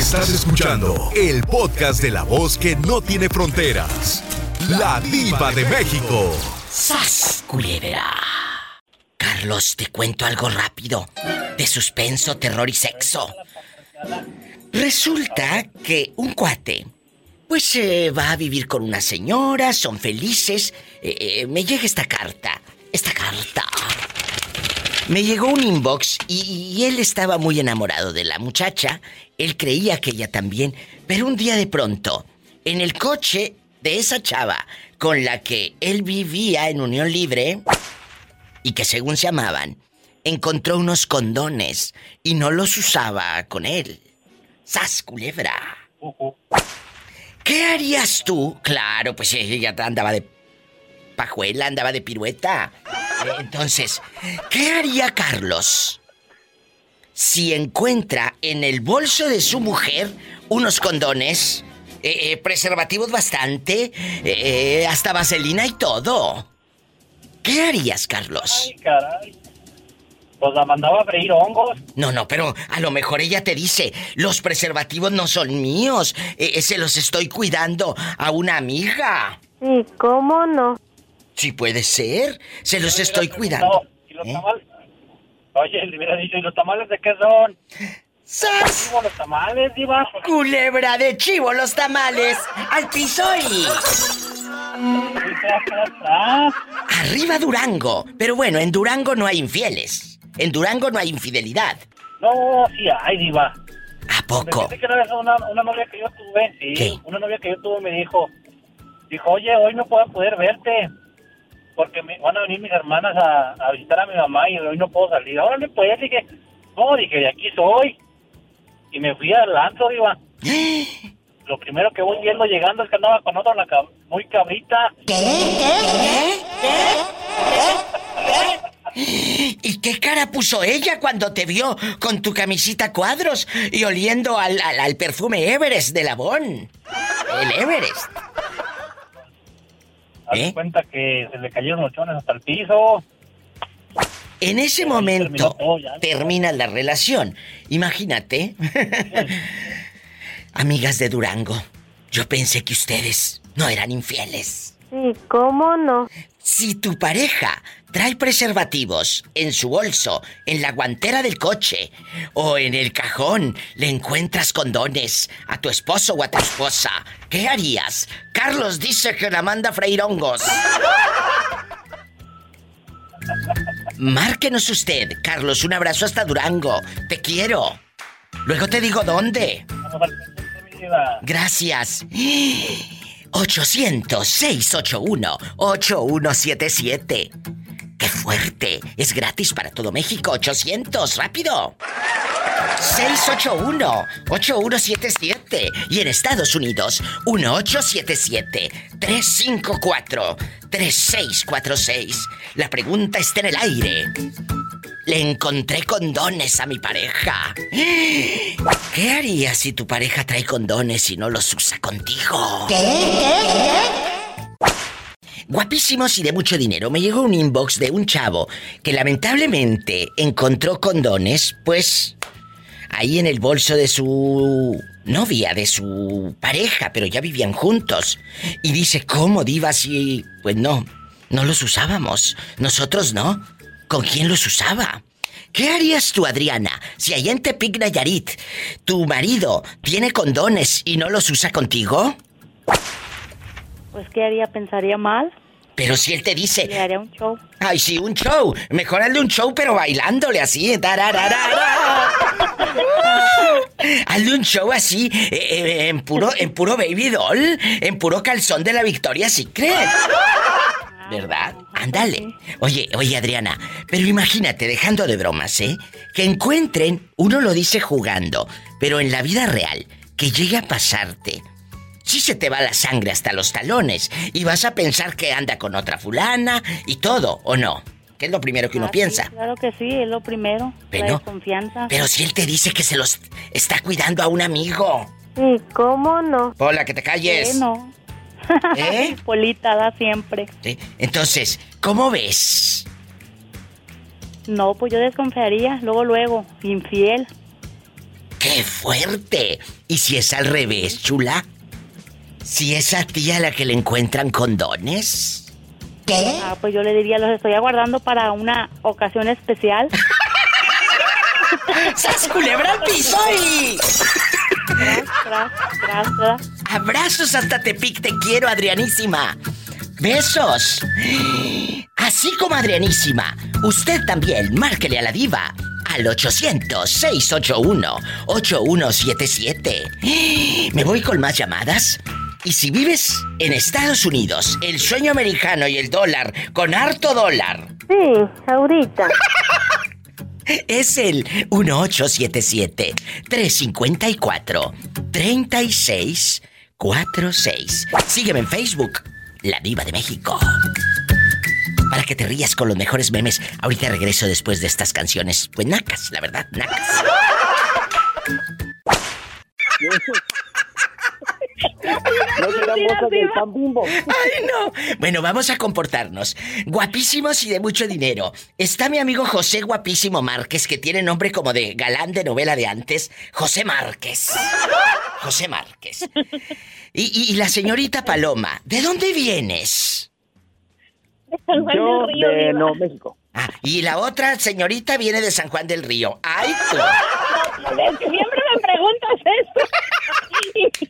Estás escuchando el podcast de la voz que no tiene fronteras. La diva de México. ¡Sas, culebra! Carlos, te cuento algo rápido. De suspenso, terror y sexo. Resulta que un cuate, pues va a vivir con una señora, son felices. Eh, eh, me llega esta carta. Esta carta. Me llegó un inbox y él estaba muy enamorado de la muchacha. Él creía que ella también. Pero un día de pronto, en el coche de esa chava con la que él vivía en unión libre y que según se amaban, encontró unos condones y no los usaba con él. ¡Sas, culebra! ¿Qué harías tú? Claro, pues ella andaba de pajuela, andaba de pirueta. Entonces, ¿qué haría Carlos si encuentra en el bolso de su mujer unos condones, eh, eh, preservativos bastante, eh, eh, hasta vaselina y todo? ¿Qué harías, Carlos? Ay, caray. Pues la mandaba a freír hongos. No, no, pero a lo mejor ella te dice, los preservativos no son míos, eh, eh, se los estoy cuidando a una amiga. ¿Y cómo no? Sí puede ser, se los estoy cuidando. No, ¿y los ¿Eh? Oye, le hubiera dicho, ¿y los tamales de qué son? ¡Sas! Digo, los tamales, diva. Culebra de chivo los tamales, al piso y... Arriba Durango. Pero bueno, en Durango no hay infieles. En Durango no hay infidelidad. No, sí hay, diva. ¿A poco? Fíjate que una vez una, una novia que yo tuve, sí, ¿Qué? una novia que yo tuve me dijo, dijo, oye, hoy no puedo poder verte, porque me, van a venir mis hermanas a, a visitar a mi mamá y hoy no puedo salir. Ahora no pues, dije, no, dije, de aquí soy. Y me fui al antro, diva. Lo primero que voy viendo llegando es que andaba con otra cab- muy cabrita. ¿Y qué cara puso ella cuando te vio con tu camisita cuadros y oliendo al, al- al perfume Everest de Labón? El Everest. Haz ¿Eh? cuenta que se le cayeron los chones hasta el piso. En ese momento ya. termina la relación. Imagínate. Amigas de Durango, yo pensé que ustedes no eran infieles. ¿Y cómo no? Si tu pareja trae preservativos en su bolso, en la guantera del coche o en el cajón, le encuentras condones a tu esposo o a tu esposa, ¿qué harías? Carlos dice que la manda hongos. Márquenos usted, Carlos, un abrazo hasta Durango. Te quiero. Luego te digo dónde. Gracias. 800-681-8177. ¡Qué fuerte! Es gratis para todo México. 800, rápido. 681-8177. Y en Estados Unidos, 1877-354-3646. La pregunta está en el aire. Le encontré condones a mi pareja. ¿Qué harías si tu pareja trae condones y no los usa contigo? Guapísimos y de mucho dinero. Me llegó un inbox de un chavo que lamentablemente encontró condones, pues, ahí en el bolso de su novia, de su pareja, pero ya vivían juntos. Y dice, ¿cómo diva si... Pues no, no los usábamos. Nosotros no. ¿Con quién los usaba? ¿Qué harías tú, Adriana, si allá en Tepic Nayarit tu marido tiene condones y no los usa contigo? Pues ¿qué haría? ¿Pensaría mal? Pero si él te dice, Le haría un show. Ay, sí, un show. Mejor hazle un show, pero bailándole así. hazle un show así, eh, eh, en puro, en puro baby doll, en puro calzón de la Victoria Secret. ¿Verdad? Ándale. Oye, oye, Adriana, pero imagínate, dejando de bromas, ¿eh? Que encuentren, uno lo dice jugando, pero en la vida real, que llegue a pasarte. Sí se te va la sangre hasta los talones y vas a pensar que anda con otra fulana y todo, ¿o no? Que es lo primero que uno Ah, sí, piensa. claro que sí, es lo primero. Pero- la desconfianza. Pero si él te dice que se los está cuidando a un amigo. ¿Y cómo no? Hola, que te calles. No. ¿Eh? Polita da siempre. Sí. Entonces, ¿cómo ves? No, pues yo desconfiaría. Luego, luego, infiel. ¡Qué fuerte! ¿Y si es al revés, chula? ¿Si es a ti a la que le encuentran condones? ¿Qué? Ah, pues yo le diría, los estoy aguardando para una ocasión especial. ¡Sas culebra al piso y... Abrazos hasta Tepic, te quiero, Adrianísima. Besos. Así como Adrianísima, usted también, márquele a la diva al 800-681-8177. Me voy con más llamadas. Y si vives en Estados Unidos, el sueño americano y el dólar, con harto dólar, Sí, ahorita. es el 1877-354-3646. Sígueme en Facebook, La Diva de México. Para que te rías con los mejores memes. Ahorita regreso después de estas canciones. Pues nacas, la verdad, nacas. No serán bolsas del pan bimbo. ¡Ay, no! Bueno, vamos a comportarnos. Guapísimos y de mucho dinero. Está mi amigo José Guapísimo Márquez, que tiene nombre como de galán de novela de antes. José Márquez. José Márquez. Y, y- y la señorita Paloma, ¿de dónde vienes? Yo de no, México. Ah, y la otra señorita viene de San Juan del Río. ¡Ay, tú! Siempre me preguntas esto.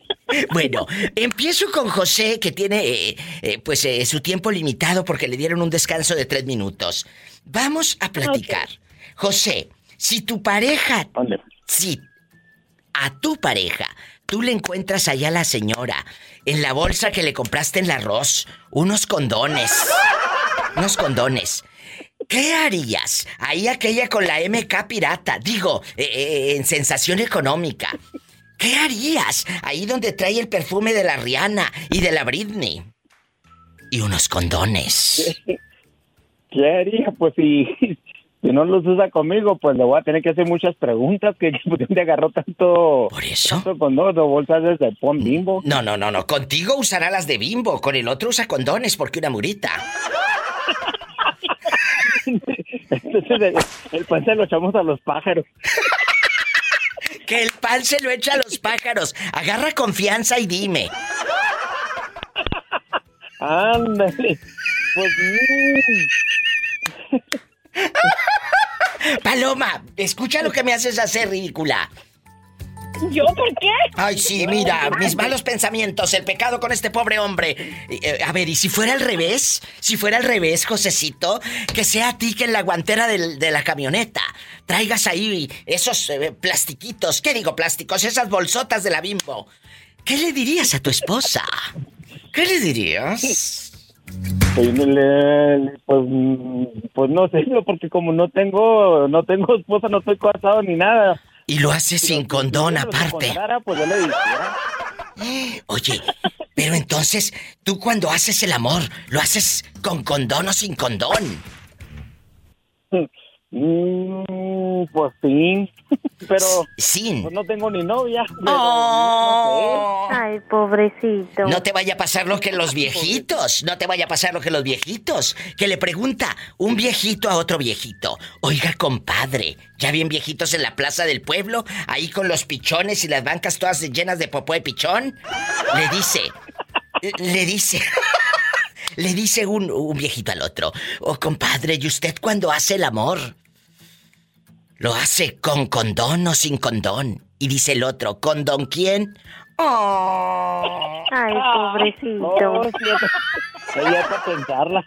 Bueno, empiezo con José, que tiene eh, eh, pues eh, su tiempo limitado porque le dieron un descanso de tres minutos. Vamos a platicar. José, si tu pareja, ¿Dónde? si a tu pareja, tú le encuentras allá a la señora, en la bolsa que le compraste en el arroz, unos condones, unos condones. ¿Qué harías? Ahí aquella con la MK pirata, digo, en sensación económica. ¿Qué harías? Ahí donde trae el perfume de la Rihanna y de la Britney. Y unos condones. ¿Qué haría? Pues si, si no los usa conmigo, pues le voy a tener que hacer muchas preguntas. que ¿Dónde agarró tanto, ¿Por eso? tanto con dos bolsas desde Pon Bimbo? No, no, no, no. Contigo usará las de bimbo. Con el otro usa condones porque una murita. Entonces el, el pan se lo echamos a los pájaros. Que el pan se lo echa a los pájaros. Agarra confianza y dime. Ándale. Pues Paloma, escucha lo que me haces hacer, ridícula. ¿Yo por qué? Ay, sí, mira, mis malos pensamientos, el pecado con este pobre hombre. Eh, a ver, ¿y si fuera al revés? Si fuera al revés, Josecito, que sea a ti que en la guantera del- de la camioneta traigas ahí esos eh, plastiquitos, ¿qué digo plásticos? Esas bolsotas de la bimbo. ¿Qué le dirías a tu esposa? ¿Qué le dirías? pues, pues no sé, porque como no tengo, no tengo esposa, no estoy casado ni nada. Y lo hace Si sin condón si aparte. pues yo le dijera. Oye, pero entonces, tú cuando haces el amor, ¿lo haces con condón o sin condón? Mm, pues sí, pero Sin. pues no tengo ni novia. pero Oh. Ay, pobrecito. No te vaya a pasar lo que los viejitos, no te vaya a pasar lo que los viejitos, que le pregunta un viejito a otro viejito, oiga compadre, ya bien viejitos en la plaza del pueblo, ahí con los pichones y las bancas todas llenas de popó de pichón, le dice, le dice, le dice un, un viejito al otro, oh compadre, ¿y usted cuando hace el amor? ¿Lo hace con condón o sin condón? Y dice el otro, ¿condón quién? Oh. Ay, No, pobrecito. ya- ya para pensarla.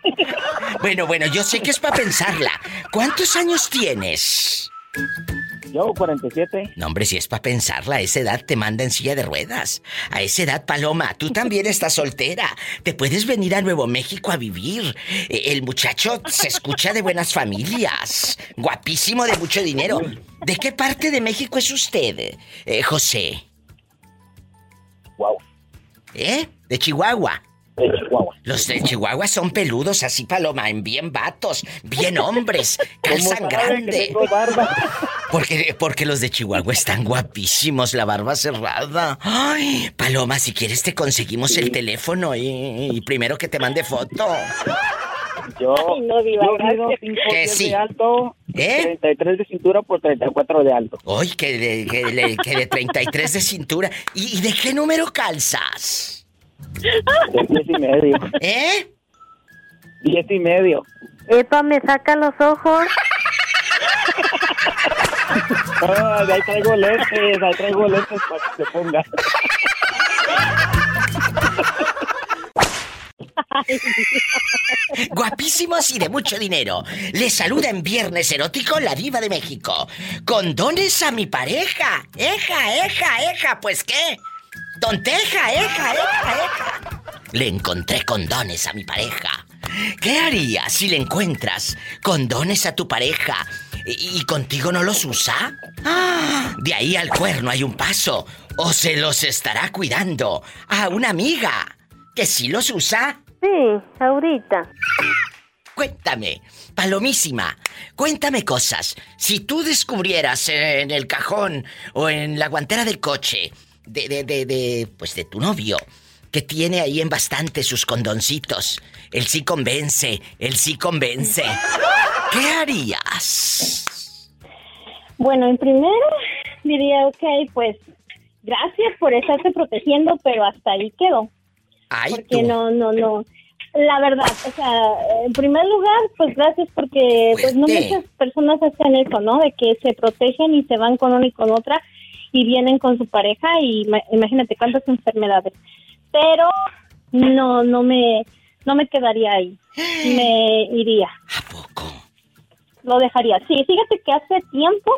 Bueno, bueno, yo sé que es para pensarla. ¿Cuántos años tienes? Yo, 47. No, hombre, si es para pensarla, a esa edad te manda en silla de ruedas. A esa edad, Paloma, tú también estás soltera. Te puedes venir a Nuevo México a vivir. Eh, El muchacho se escucha de buenas familias. Guapísimo, de mucho dinero. ¿De qué parte de México es usted, eh, José? Wow. ¿Eh? De Chihuahua. De Chihuahua. Los de Chihuahua son peludos así, Paloma, en bien vatos, bien hombres, calzan ¿Cómo sabe que grande. Porque, porque los de Chihuahua están guapísimos, la barba cerrada. Ay, Paloma, si quieres te conseguimos el teléfono y, y primero que te mande foto. Yo, Ay, no, Diva, yo mido gracias. 5 Que sí. de alto, ¿Eh? 33 de cintura por 34 de alto. Uy, que de, que de- que de 33 de cintura. ¿Y, y de qué número calzas? De 10 y medio. ¿Eh? 10 y medio. Epa, me saca los ojos. Ah, ahí traigo lentes, ahí traigo lentes para que se ponga. Guapísimos y de mucho dinero. Les saluda en Viernes Erótico la Diva de México. Condones a mi pareja. Eja, eja, eja. ¿Pues qué? Tonteja, eja, eja, eja. Le encontré condones a mi pareja. ¿Qué harías si le encuentras condones a tu pareja y, y contigo no los usa? Ah, de ahí al cuerno hay un paso. O se los estará cuidando a una amiga que sí los usa. Sí, ahorita. Cuéntame, palomísima, cuéntame cosas. Si tú descubrieras en el cajón o en la guantera del coche de, de, de, de, pues de tu novio, que tiene ahí en bastante sus condoncitos, él sí convence, él sí convence. ¿Qué harías? Bueno, en primero diría, ok, pues gracias por estarte protegiendo, pero hasta ahí quedó. Ay, Porque tú. no, no, no. La verdad, o sea, en primer lugar, pues gracias porque pues no muchas personas hacen eso, ¿no? De que se protegen y se van con una y con otra y vienen con su pareja y ma- imagínate cuántas enfermedades. Pero no, no me, no me quedaría ahí. Me iría, ¿A poco? Lo dejaría. Sí, fíjate que hace tiempo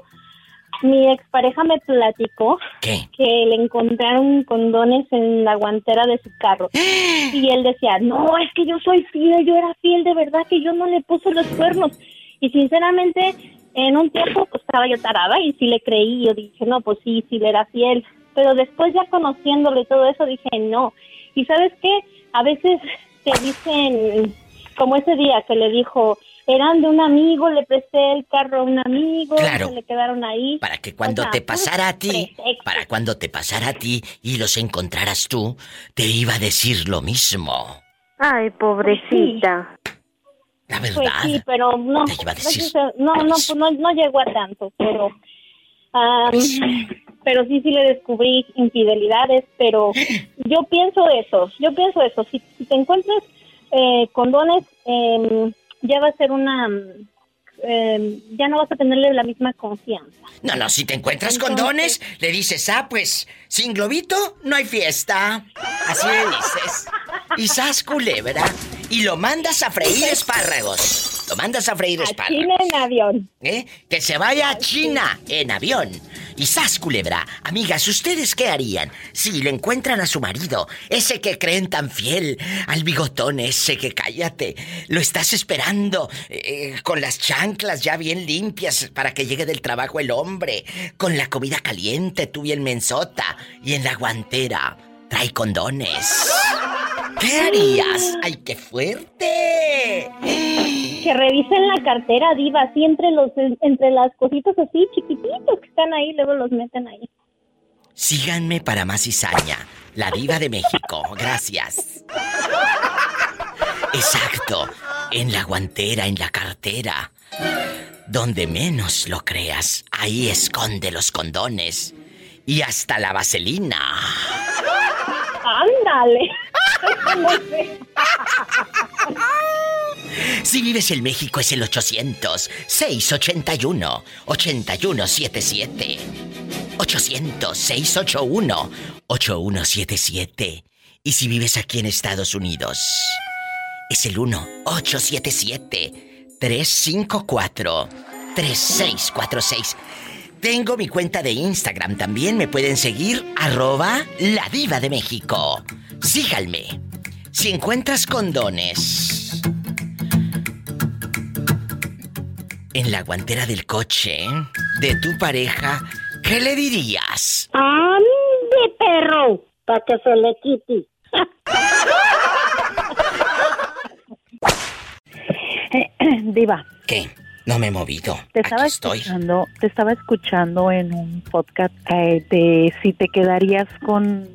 mi expareja me platicó ¿Qué? que le encontraron condones en la guantera de su carro. Y él decía, no, es que yo soy fiel, yo era fiel, de verdad que yo no le puse los cuernos. Y sinceramente, en un tiempo pues estaba yo tarada y sí le creí, yo dije, no, pues sí, sí le era fiel. Pero después ya conociéndolo y todo eso, dije, no. Y sabes qué, a veces te dicen, como ese día que le dijo, eran de un amigo, le presté el carro a un amigo, Claro. se le quedaron ahí. Para que cuando O sea, te pasara a ti, para cuando te pasara a ti y los encontraras tú, te iba a decir lo mismo. Ay, pobrecita. La Pues verdad. sí, pero no, Te iba a decir. gracias a- no, no, pues no, no llegó a tanto, pero, ah, pero sí, sí le descubrí infidelidades, pero yo pienso eso, yo pienso eso, si, si te encuentras eh, condones, em, ya va a ser una, em, ya no vas a tenerle la misma confianza. No, no, si te encuentras Entonces- condones, le dices, ah, pues, sin globito no hay fiesta. Así le dices. Y sas culebra. Y lo mandas a freír espárragos. Lo mandas a freír A espárragos. China en avión. ¿Eh? Que se vaya a China en avión. Y sas culebra. Amigas, ¿ustedes qué harían si le encuentran a su marido? Ese que creen tan fiel. Al bigotón ese que cállate. Lo estás esperando. eh, con las chanclas ya bien limpias para que llegue del trabajo el hombre. Con la comida caliente, tú bien mensota. Y en la guantera trae condones. ¿Qué harías? ¡Ay, qué fuerte! Que revisen la cartera, diva, así entre los, entre las cositas así chiquititos que están ahí, luego los meten ahí. Síganme para más cizaña. La diva de México. Gracias. Exacto. En la guantera, en la cartera. Donde menos lo creas, ahí esconde los condones. Y hasta la vaselina. Si vives en México es el 800-681-8177. 800-681-8177. Y si vives aquí en Estados Unidos, es el 1-877-354-3646. Tengo mi cuenta de Instagram también, me pueden seguir, arroba la diva de México. Síganme. Si encuentras condones en la guantera del coche de tu pareja, ¿qué le dirías? ¡Ande, perro! Para que se le quite. Diva, ¿Qué? No me he movido. te Aquí estaba estoy. escuchando, te estaba escuchando en un podcast eh, de si te quedarías con,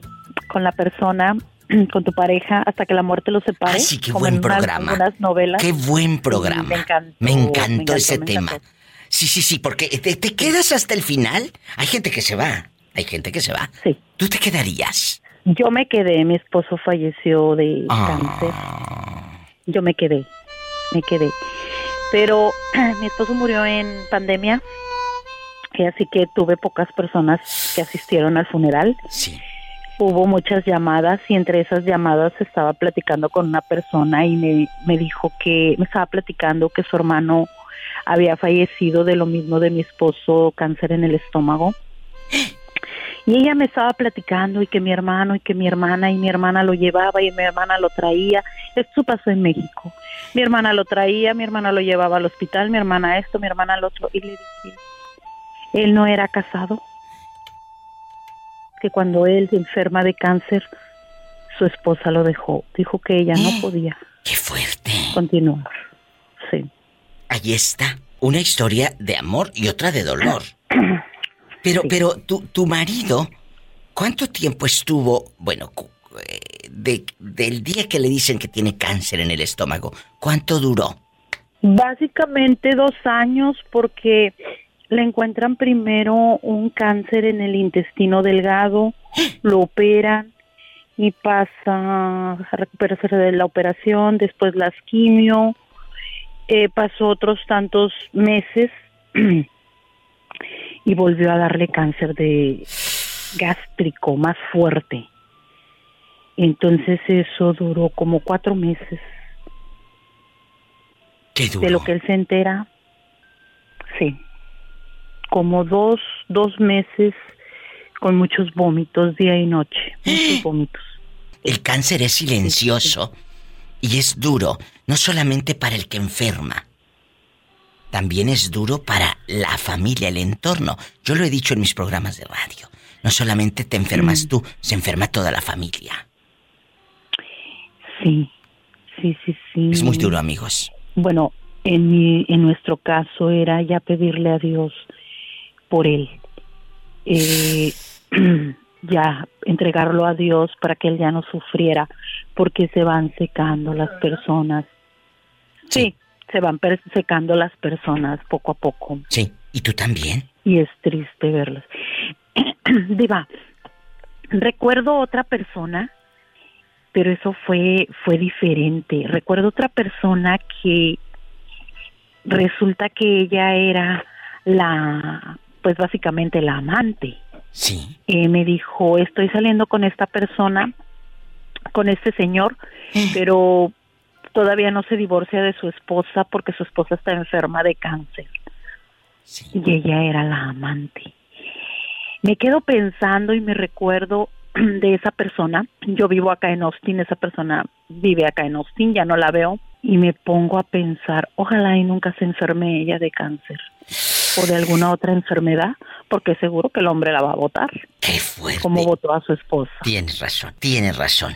con la persona con tu pareja hasta que la muerte los separe. Sí, qué como buen unas- programa. unas novelas. Qué buen programa. me encantó, Me encantó me encantó, ese me tema. Sí, sí, sí, porque te, te quedas hasta el final. Hay gente que se va. Hay gente que se va. Sí. ¿Tú te quedarías? Yo me quedé, mi esposo falleció de cáncer. Ah, Yo me quedé, me quedé. Pero mi esposo murió en pandemia, y así que tuve pocas personas que asistieron al funeral. sí. Hubo muchas llamadas y entre esas llamadas estaba platicando con una persona y me, me dijo que me estaba platicando que su hermano había fallecido de lo mismo de mi esposo, cáncer en el estómago. Y ella me estaba platicando y que mi hermano y que mi hermana y mi hermana lo llevaba y mi hermana lo traía. Esto pasó en México. Mi hermana lo traía, mi hermana lo llevaba al hospital, mi hermana esto, mi hermana lo otro. Y le dije, él no era casado. Que cuando él se enferma de cáncer, su esposa lo dejó. Dijo que ella no podía ¡Qué fuerte! continuar. Sí. Ahí está. Una historia de amor y otra de dolor. Pero, Sí. pero tu, tu marido, ¿cuánto tiempo estuvo, bueno, de, del día que le dicen que tiene cáncer en el estómago, ¿cuánto duró? Básicamente dos años porque le encuentran primero un cáncer en el intestino delgado, lo operan y pasa a recuperarse de la operación, después las quimio, eh, pasó otros tantos meses y volvió a darle cáncer de gástrico más fuerte. Entonces eso duró como cuatro meses. ¿Qué duró? de lo que él se entera, sí, como dos, dos meses con muchos vómitos día y noche, muchos vómitos. El cáncer es silencioso y es duro, no solamente para el que enferma, también es duro para la familia, el entorno. Yo lo he dicho en mis programas de radio. No solamente te enfermas Mm. tú, se enferma toda la familia. Sí, sí, sí, sí. Es muy duro, amigos. Bueno, en, mi, en nuestro caso era ya pedirle a Dios por él. Eh, ya entregarlo a Dios para que él ya no sufriera, porque se van secando las personas. Sí, se van secando las personas poco a poco Sí, ¿y tú también? y es triste verlas. Diva, recuerdo otra persona, pero eso fue fue diferente. Recuerdo otra persona que resulta que ella era la, pues básicamente la amante. Sí. Eh, me dijo, estoy saliendo con esta persona, con este señor, pero todavía no se divorcia de su esposa porque su esposa está enferma de cáncer Sí. y ella era la amante. Me quedo pensando y me recuerdo de esa persona. Yo vivo acá en Austin, esa persona vive acá en Austin, ya no la veo. Y me pongo a pensar, ojalá y nunca se enferme ella de cáncer o de alguna otra enfermedad, porque seguro que el hombre la va a votar, Qué fuerte. como votó a su esposa. Tienes razón, tienes razón.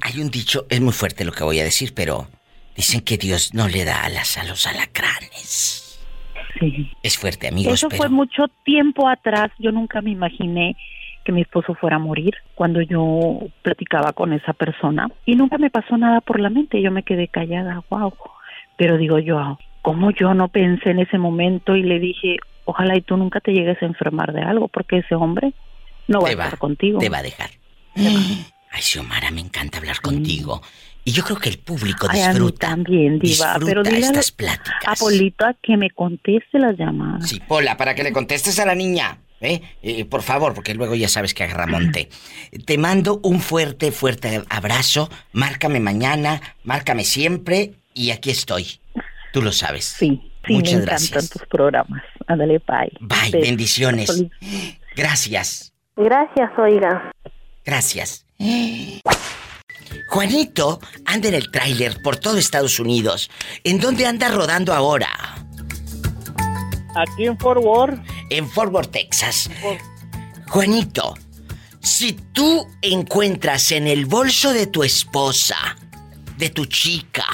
Hay un dicho, es muy fuerte lo que voy a decir, pero dicen que Dios no le da alas a los alacranes. Sí. Es fuerte, amigos, Eso pero fue mucho tiempo atrás. Yo nunca me imaginé que mi esposo fuera a morir cuando yo platicaba con esa persona. Y nunca me pasó nada por la mente. Yo me quedé callada, wow. Pero digo yo, ¿cómo yo no pensé en ese momento y le dije, ojalá y tú nunca te llegues a enfermar de algo, porque ese hombre no va te a va, estar contigo. te va a dejar. Ay, Xiomara, me encanta hablar contigo. Y yo creo que el público Ay, a mí disfruta. también, diva. disfruta Pero dile a, estas pláticas. a Polito a que me conteste las llamadas. Sí, Pola, para que le contestes a la niña. ¿Eh? Eh, por favor, porque luego ya sabes que agarra monte. Te mando un fuerte, fuerte abrazo. Márcame mañana, márcame siempre y aquí estoy. Tú lo sabes. Sí, sí, Muchas me encantan gracias. tus programas. Ándale, bye. Bye, bendiciones. Gracias, Gracias, oiga. gracias. Juanito anda en el tráiler por todo Estados Unidos. ¿En dónde anda rodando ahora? Aquí en Fort Worth, En Fort Worth, Texas. Juanito, si tú encuentras en el bolso de tu esposa, de tu chica,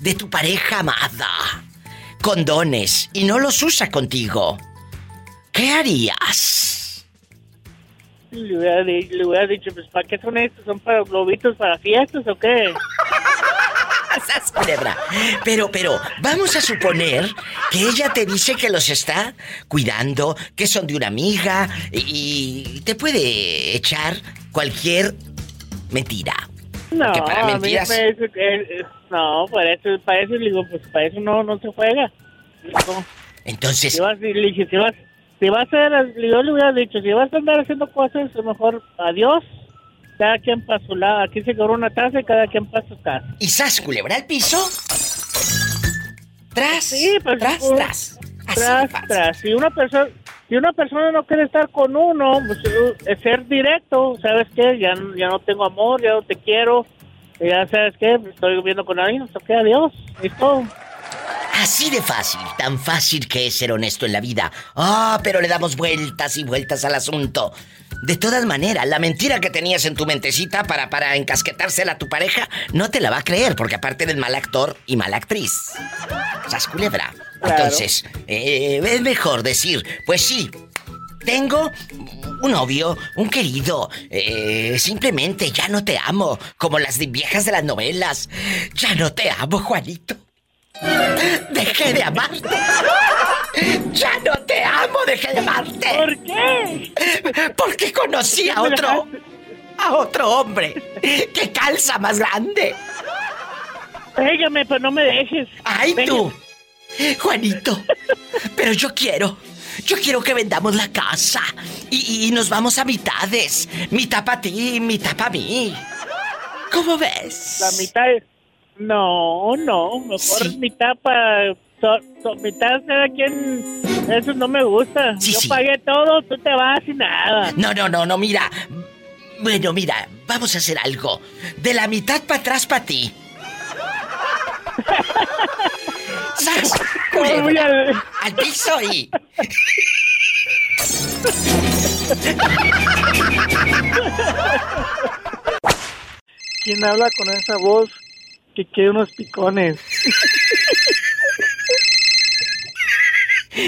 de tu pareja amada, condones y no los usa contigo, ¿qué harías? le hubiera, di- le hubiera dicho, pues, ¿para qué son estos? ¿Son para globitos para fiestas o qué? ¡Sas, culebra! Pero, pero, vamos a suponer que ella te dice que los está cuidando, que son de una amiga y, y te puede echar cualquier mentira. No, Que para a mí mentiras- me parece que... No, para eso, para eso, digo, pues, para eso no, no se juega. No. Entonces, Si vas, si vas, si vas a hacer, yo le hubiera dicho, si vas a andar haciendo cosas, mejor adiós, cada quien para su lado. Aquí se cobró una taza y cada quien para su casa. ¿y sas, culebra al piso? Tras, Sí, pues, tras, pues, tras. Tras, tras. Si una persona, si una persona no quiere estar con uno, pues, es ser directo, ¿sabes qué? Ya, ya no tengo amor, ya no te quiero, ya sabes qué, Pues, estoy viviendo con alguien, ok, adiós, es todo. Así de fácil, tan fácil que es ser honesto en la vida. Ah, pero le damos vueltas y vueltas al asunto. De todas maneras, la mentira que tenías en tu mentecita para, para encasquetársela a tu pareja, no te la va a creer, porque aparte del mal actor y mala actriz. Sas culebra. Claro. Entonces, eh, es mejor decir, pues sí, tengo un novio, un querido. eh, simplemente ya no te amo, como las viejas de las novelas. Ya no te amo, Juanito. Dejé de amarte. Ya no te amo, dejé de amarte. ¿Por qué? Porque conocí a otro. A otro hombre que calza más grande. Pégame, pero no me dejes. ¡Ay, Pégame. tú! Juanito, pero yo quiero. Yo quiero que vendamos la casa y, y nos vamos a mitades. Mitad para ti, mitad para mí. ¿Cómo ves? La mitad es... No, no, mejor Sí. mitad para... so- so- mitad cada quien... Eso no me gusta. Sí, Yo sí. pagué todo, tú te vas y nada. No, no, no, no, mira. Bueno, mira, vamos a hacer algo. De la mitad para atrás para ti. ¡Sas! Culebra. Al piso y. ¿Quién habla con esa voz que quiere unos picones?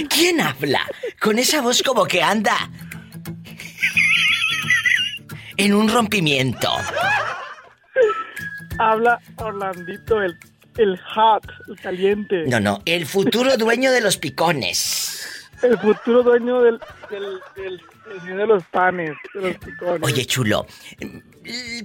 ¿Quién habla? Con esa voz como que anda. En un rompimiento. Habla Orlandito, el, el hot, el caliente. No, no, el futuro dueño de los picones. El futuro dueño del, del, del, del de los panes, de los picones. Oye, chulo,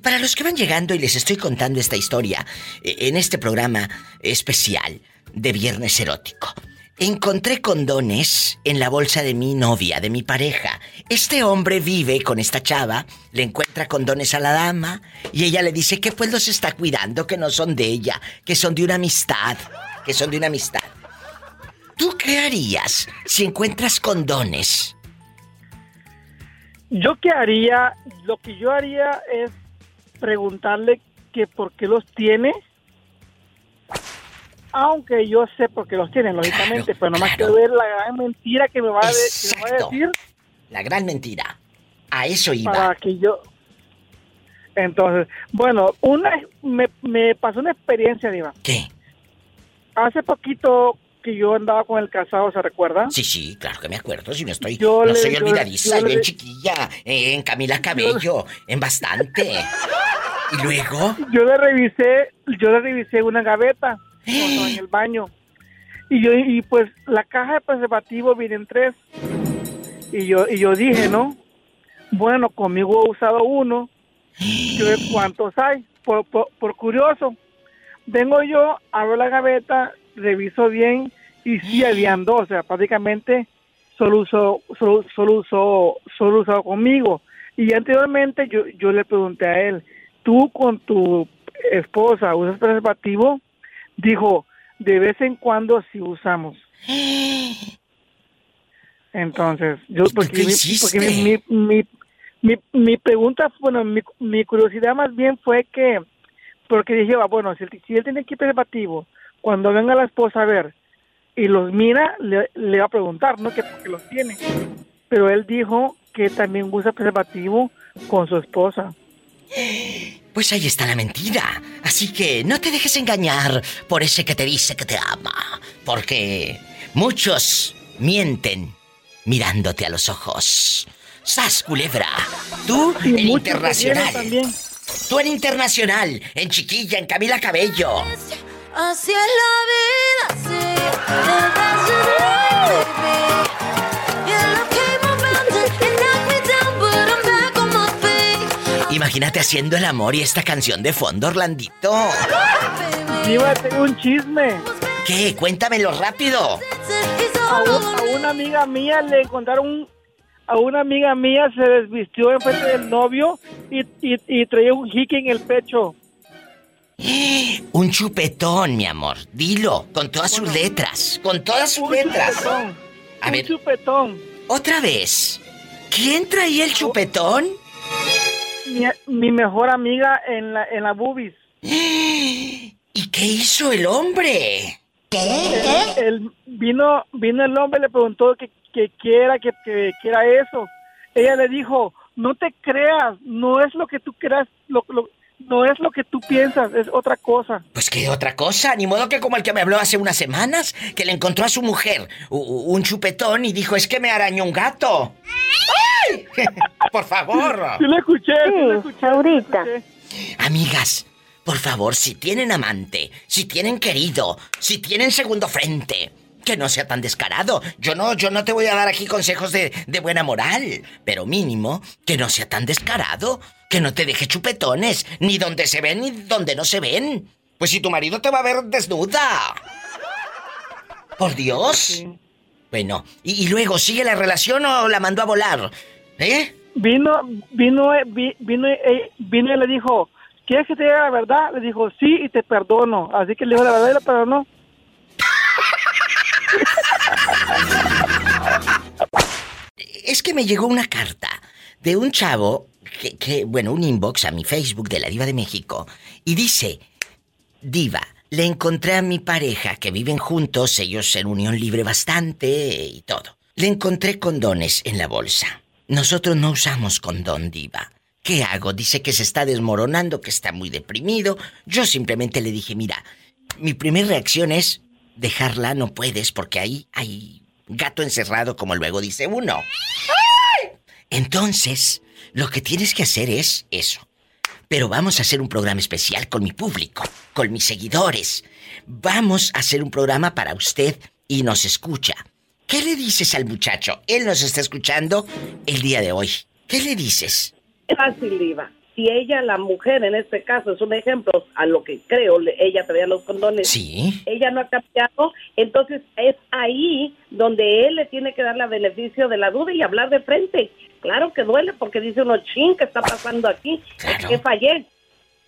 para los que van llegando y les estoy contando esta historia eh, en este programa especial de Viernes Erótico, encontré condones en la bolsa de mi novia, de mi pareja. Este hombre vive con esta chava, le encuentra condones a la dama y ella le dice que pues los está cuidando, que no son de ella, que son de una amistad, que son de una amistad. ¿Tú qué harías si encuentras condones? Yo qué haría, lo que yo haría es preguntarle que por qué los tiene. Aunque yo sé por qué los tiene, lógicamente, Claro, pero nomás claro. quiero ver la gran mentira que me va a, de- que me va a Exacto. decir La gran mentira. A eso iba. para que yo... Entonces, bueno, una me, me pasó una experiencia, Diva. ¿Qué? Hace poquito que yo andaba con el casado, ¿se recuerda? Sí, sí, claro que me acuerdo. Si no estoy. Yo no le- soy yo- olvidadiza. yo Yo, en le- chiquilla, en Camila Cabello, en bastante. Y luego. yo le revisé, yo le revisé una gaveta cuando en el baño. Y yo y pues la caja de preservativo vienen tres. Y yo y yo dije, ¿no? Bueno, conmigo he usado uno. Yo ver cuántos hay. Por, por, por curioso. Vengo yo, abro la gaveta, reviso bien y sí habían dos, o sea, prácticamente solo usó, solo, solo usó, solo usó conmigo. Y anteriormente yo, yo le pregunté a él, ¿tú con tu esposa usas preservativo? Dijo, de vez en cuando sí usamos. Entonces, yo ¿Y tú porque, mi- porque mi, mi, mi, mi pregunta, bueno, mi, mi curiosidad más bien fue que, porque dije, ah, bueno, si, él- si él tiene aquí preservativo, cuando venga la esposa a ver y los mira, le, le va a preguntar, ¿no? Que porque los tiene. Pero él dijo que también usa preservativo con su esposa. Pues ahí está la mentira. Así que no te dejes engañar por ese que te dice que te ama. Porque muchos mienten mirándote a los ojos. ¡Sas, culebra! Tú Y en muchos que internacional. Tú en internacional, en chiquilla, en Camila Cabello. Así es la vida, sí. Imagínate haciendo el amor y esta canción de fondo, Orlandito. Diva, tengo un chisme. ¿Qué? Cuéntamelo rápido. A, un- una amiga mía le encontraron un- a una amiga mía se desvistió enfrente del novio y, y, y traía un jique en el pecho. Un chupetón, mi amor. Dilo, con todas sus letras. Con todas sus Un letras. chupetón. A un ver. chupetón. Otra vez. ¿Quién traía el chupetón? Mi, mi mejor amiga en la, en la boobies. ¿Y qué hizo el hombre? El, vino, vino el hombre y le preguntó que, que, qué era, que, que, que era eso. Ella le dijo, no te creas, no es lo que tú creas, lo, lo- no es lo que tú piensas, es otra cosa. Pues qué otra cosa, ni modo que como el que me habló hace unas semanas, que le encontró a su mujer un chupetón y dijo, es que me arañó un gato. ¡Ay! Por favor. Sí lo escuché, sí, lo Sí, escuché. ahorita. lo escuché. Amigas, por favor, si tienen amante, si tienen querido, si tienen segundo frente, que no sea tan descarado. Yo no, yo no te voy a dar aquí consejos de, de buena moral, pero mínimo que no sea tan descarado, que no te deje chupetones, ni donde se ven ni donde no se ven. Pues si tu marido te va a ver desnuda. Por Dios. Bueno, y, y luego sigue la relación o la mandó a volar, ¿eh? Vino, vino, eh, vi- vino, eh, vino y le dijo, ¿quieres que te diga la verdad? Le dijo, sí, y te perdono. Así que le dijo la verdad y perdonó. Es que me llegó una carta de un chavo que, bueno, un inbox a mi Facebook de la Diva de México y dice, Diva, le encontré a mi pareja que viven juntos, ellos en unión libre bastante y todo. Le encontré condones en la bolsa. Nosotros no usamos condón, Diva. ¿Qué hago? Dice que se está desmoronando, que está muy deprimido. Yo simplemente le dije, mira, mi primera reacción es dejarla, no puedes, porque ahí hay gato encerrado, como luego dice uno. Entonces, lo que tienes que hacer es eso. Pero vamos a hacer un programa especial con mi público, con mis seguidores. Vamos a hacer un programa para usted y nos escucha. ¿Qué le dices al muchacho? Él nos está escuchando el día de hoy. ¿Qué le dices? fácil, Diva. Si ella, la mujer en este caso, es un ejemplo a lo que creo, ella traía los condones. Sí. Ella no ha cambiado, entonces es ahí donde él le tiene que dar la beneficio de la duda y hablar de frente. Claro que duele porque dice uno, ching, ¿qué está pasando aquí? Claro. ¿En qué fallé?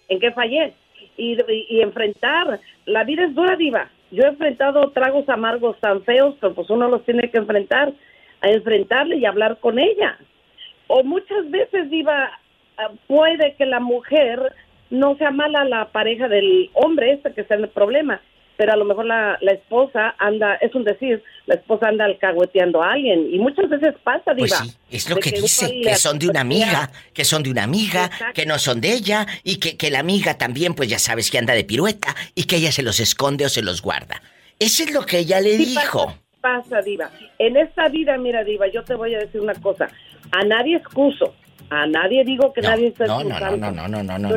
¿En qué fallé? Y, y- y enfrentar, la vida es dura, Diva. Yo he enfrentado tragos amargos tan feos, pero pues uno los tiene que enfrentar, a enfrentarle y hablar con ella o muchas veces diva ah, puede que la mujer no sea mala la pareja del hombre este que está en el problema pero a lo mejor la, la esposa anda es un decir la esposa anda alcahueteando a alguien y muchas veces pasa diva Pues sí, es lo que dice, que son de una amiga, que son de una amiga, Exacto. que no son de ella, y que, que la amiga también, pues ya sabes que anda de pirueta, y que ella se los esconde o se los guarda. Eso es lo que ella le Sí dijo. Pasa, pasa, Diva. En esta vida, mira, Diva, yo te voy a decir una cosa. A nadie excuso. A nadie digo que No, nadie está no, no, no, no, no, no, no,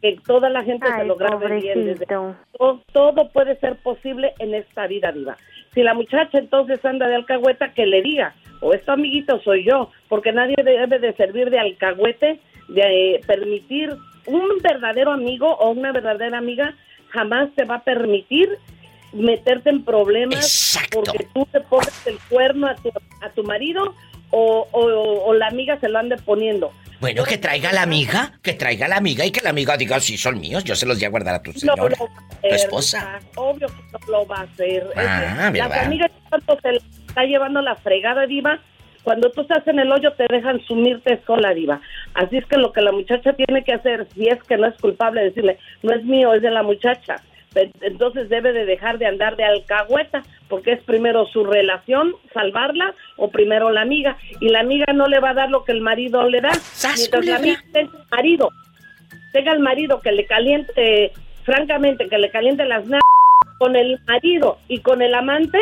Que toda la gente se lo grabe bien. desde- todo, todo puede ser posible en esta vida, Diva. Si la muchacha entonces anda de alcahueta, que le diga, o es tu amiguito, soy yo, porque nadie debe de servir de alcahuete, de eh, permitir un verdadero amigo o una verdadera amiga jamás te va a permitir meterte en problemas Exacto. porque tú te pones el cuerno a tu, a tu marido o, o- o la amiga se lo ande poniendo. Bueno, que traiga la amiga, que traiga la amiga y que la amiga diga, sí, son míos, yo se los voy a guardar a tu No señora. va a hacer, esposa. Obvio que no lo va a hacer. Ah, ¿verdad? amigas cuando se está llevando la fregada, Diva, cuando tú estás en el hoyo te dejan sumirte sola, Diva. Así es que lo que la muchacha tiene que hacer, si es que no es culpable, decirle, no es mío, es de la muchacha. Entonces debe de dejar de andar de alcahueta, porque es primero su relación, salvarla, o primero la amiga. Y la amiga no le va a dar lo que el marido le da. ¡Sas, Mientras la amiga tenga marido, tenga el marido que le caliente, francamente, que le caliente las nalgas con el marido y con el amante,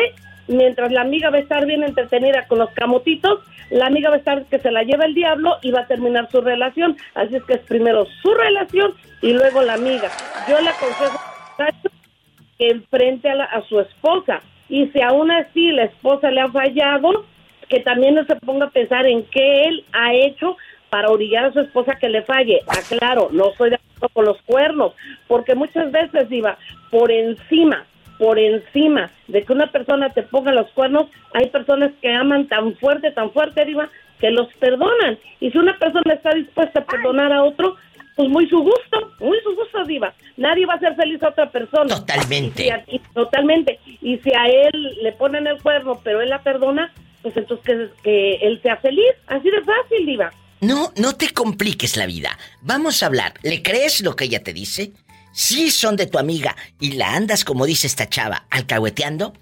mientras la amiga va a estar bien entretenida con los camotitos, la amiga va a estar que se la lleva el diablo y va a terminar su relación. Así es que es primero su relación y luego la amiga. Yo le aconsejo que enfrente a, la- a su esposa. Y si aún así la esposa le ha fallado, que también no se ponga a pensar en qué él ha hecho para orillar a su esposa que le falle. Aclaro, no estoy de acuerdo con los cuernos, porque muchas veces, Diva, por encima, por encima de que una persona te ponga los cuernos, hay personas que aman tan fuerte, tan fuerte, Diva, que los perdonan. Y si una persona está dispuesta a perdonar a otro, pues muy su gusto, muy su gusto, Diva. Nadie va a hacer feliz a otra persona. Totalmente. Y si a- y- totalmente. Y si a él le ponen el cuerno, pero él la perdona, pues entonces que, que él sea feliz. Así de fácil, Diva. No, no te compliques la vida. Vamos a hablar. ¿Le crees lo que ella te dice? Si son de tu amiga y la andas como dice esta chava, alcahueteando,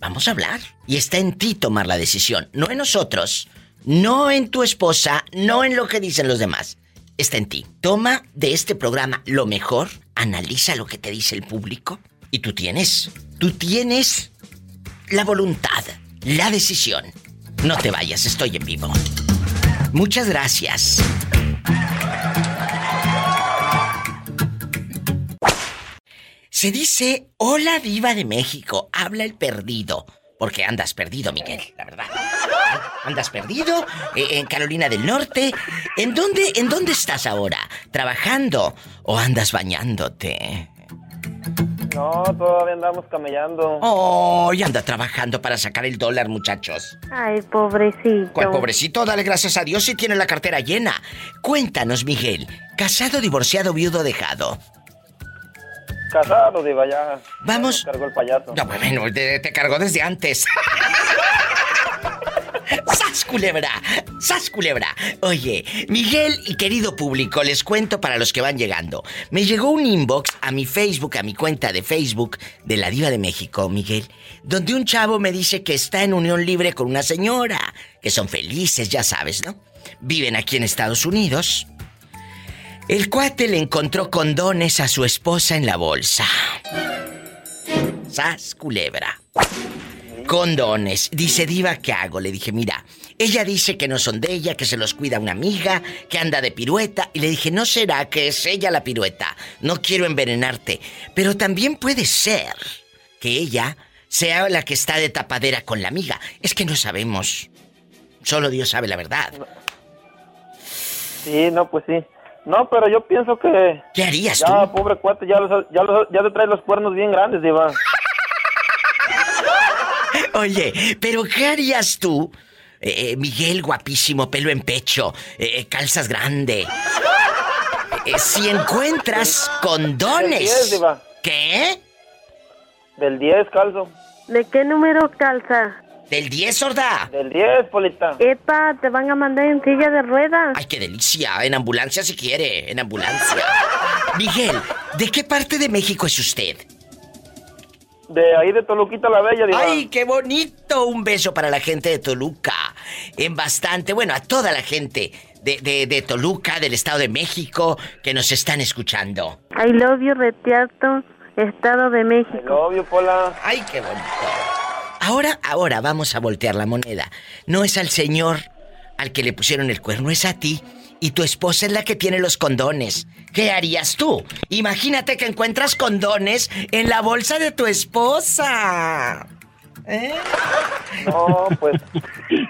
vamos a hablar. Y está en ti tomar la decisión, no en nosotros, no en tu esposa, no en lo que dicen los demás. Está en ti. Toma de este programa lo mejor, analiza lo que te dice el público y tú tienes, tú tienes la voluntad, la decisión. No te vayas, estoy en vivo. Muchas gracias. Se dice, hola diva de México, habla el perdido. Porque andas perdido, Miguel, la verdad. Andas perdido eh, en Carolina del Norte. ¿En dónde, ¿En dónde estás ahora? ¿Trabajando o andas bañándote? No, todavía andamos camellando. Oh, y anda trabajando para sacar el dólar, muchachos. Ay, pobrecito. ¿Cuál pobrecito? Dale gracias a Dios si tiene la cartera llena. Cuéntanos, Miguel. ¿Casado, divorciado, viudo, dejado? Casado, diva, ya. Vamos. Me cargó el payaso. No, bueno, te, te cargó desde antes. ¡Sas culebra! ¡Sas culebra! Oye, Miguel y querido público, les cuento para los que van llegando. Me llegó un inbox a mi Facebook, a mi cuenta de Facebook de la Diva de México, Miguel, donde un chavo me dice que está en unión libre con una señora, que son felices, ya sabes, ¿no? Viven aquí en Estados Unidos. El cuate le encontró condones a su esposa en la bolsa. ¡Sas culebra! Condones. Dice Diva, ¿qué hago? Le dije, mira, ella dice que no son de ella, que se los cuida una amiga, que anda de pirueta. Y le dije, ¿no será que es ella la pirueta? No quiero envenenarte. Pero también puede ser que ella sea la que está de tapadera con la amiga. Es que no sabemos. Solo Dios sabe la verdad. Sí, no, pues sí. No, pero yo pienso que... ¿Qué harías ya, tú? pobre cuate, ya, los- ya, los- ya te trae los cuernos bien grandes, diva. Oye, pero ¿qué harías tú? Eh, eh, Miguel, guapísimo, pelo en pecho, eh, eh, calzas grande. Eh, si encuentras Del 10, condones. diva. ¿Qué? Del 10, calzo. ¿De qué número calza? ¿Del 10, sorda? Del 10, Polita. Epa, te van a mandar en silla de ruedas. Ay, qué delicia. En ambulancia si quiere, en ambulancia. Miguel, ¿de qué parte de México es usted? De ahí de Toluquita la Bella, diva. ¡Ay, qué bonito! Un beso para la gente de Toluca. En bastante, bueno, a toda la gente de, de- de Toluca, del Estado de México, que nos están escuchando. I love you, Retiato, Estado de México. Obvio, Pola. ¡Ay, qué bonito! Ahora, ahora vamos a voltear la moneda. No es al señor al que le pusieron el cuerno, es a ti. Y tu esposa es la que tiene los condones. ¿Qué harías tú? Imagínate que encuentras condones en la bolsa de tu esposa. ¿Eh? No, pues,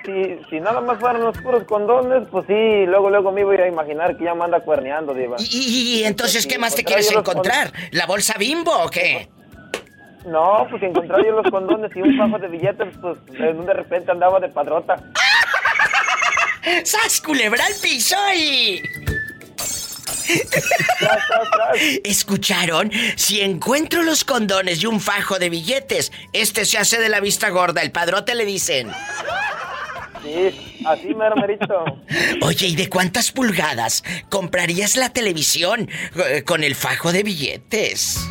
si, si nada más fueran los puros condones, pues sí, luego, luego me iba a imaginar que ya me anda cuerneando, diva. ¿Y, y- y entonces Sí, qué más te quieres encontrar? ¿La bolsa bimbo o qué? No, pues encontrar yo los condones y un fajo de billetes, pues de, de repente andaba de padrota. ¡Sas culebra al piso y... ¿Escucharon? Si encuentro los condones y un fajo de billetes, este se hace de la vista gorda, el padrote le dicen. Sí, así mero merito. Oye, ¿y de cuántas pulgadas comprarías la televisión eh, con el fajo de billetes?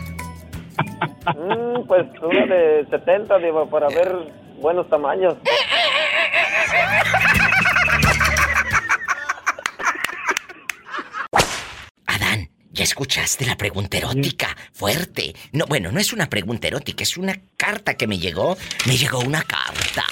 Mm, pues una de 70, diva, para ver buenos tamaños. ya escuchaste la pregunta erótica, fuerte. No, bueno, no es una pregunta erótica, es una carta que me llegó. Me llegó una carta.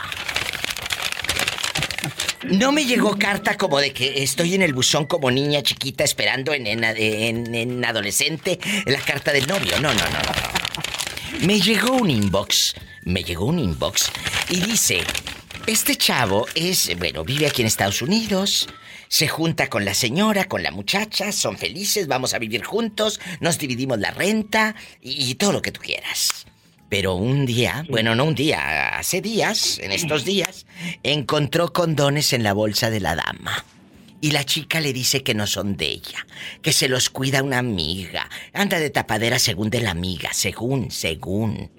No me llegó carta como de que estoy en el buzón como niña chiquita esperando en, en, en- en adolescente la carta del novio. No, no, no, no. Me llegó un inbox. Me llegó un inbox y dice: Este chavo es, bueno, vive aquí en Estados Unidos. Se junta con la señora, con la muchacha, son felices, vamos a vivir juntos, nos dividimos la renta y, y todo lo que tú quieras. Pero un día, bueno, no un día, hace días, en estos días, encontró condones en la bolsa de la dama. Y la chica le dice que no son de ella, que se los cuida una amiga. Anda de tapadera según de la amiga, según, según.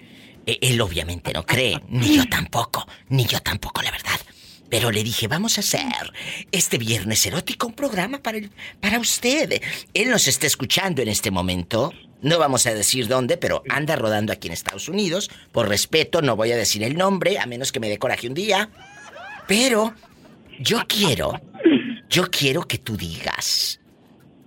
E- Él obviamente no cree, ni yo tampoco, ni yo tampoco, la verdad. Pero le dije, vamos a hacer este viernes erótico un programa para, para usted. Él nos está escuchando en este momento. No vamos a decir dónde, pero anda rodando aquí en Estados Unidos. Por respeto, no voy a decir el nombre, a menos que me dé coraje un día. Pero yo quiero, yo quiero que tú digas.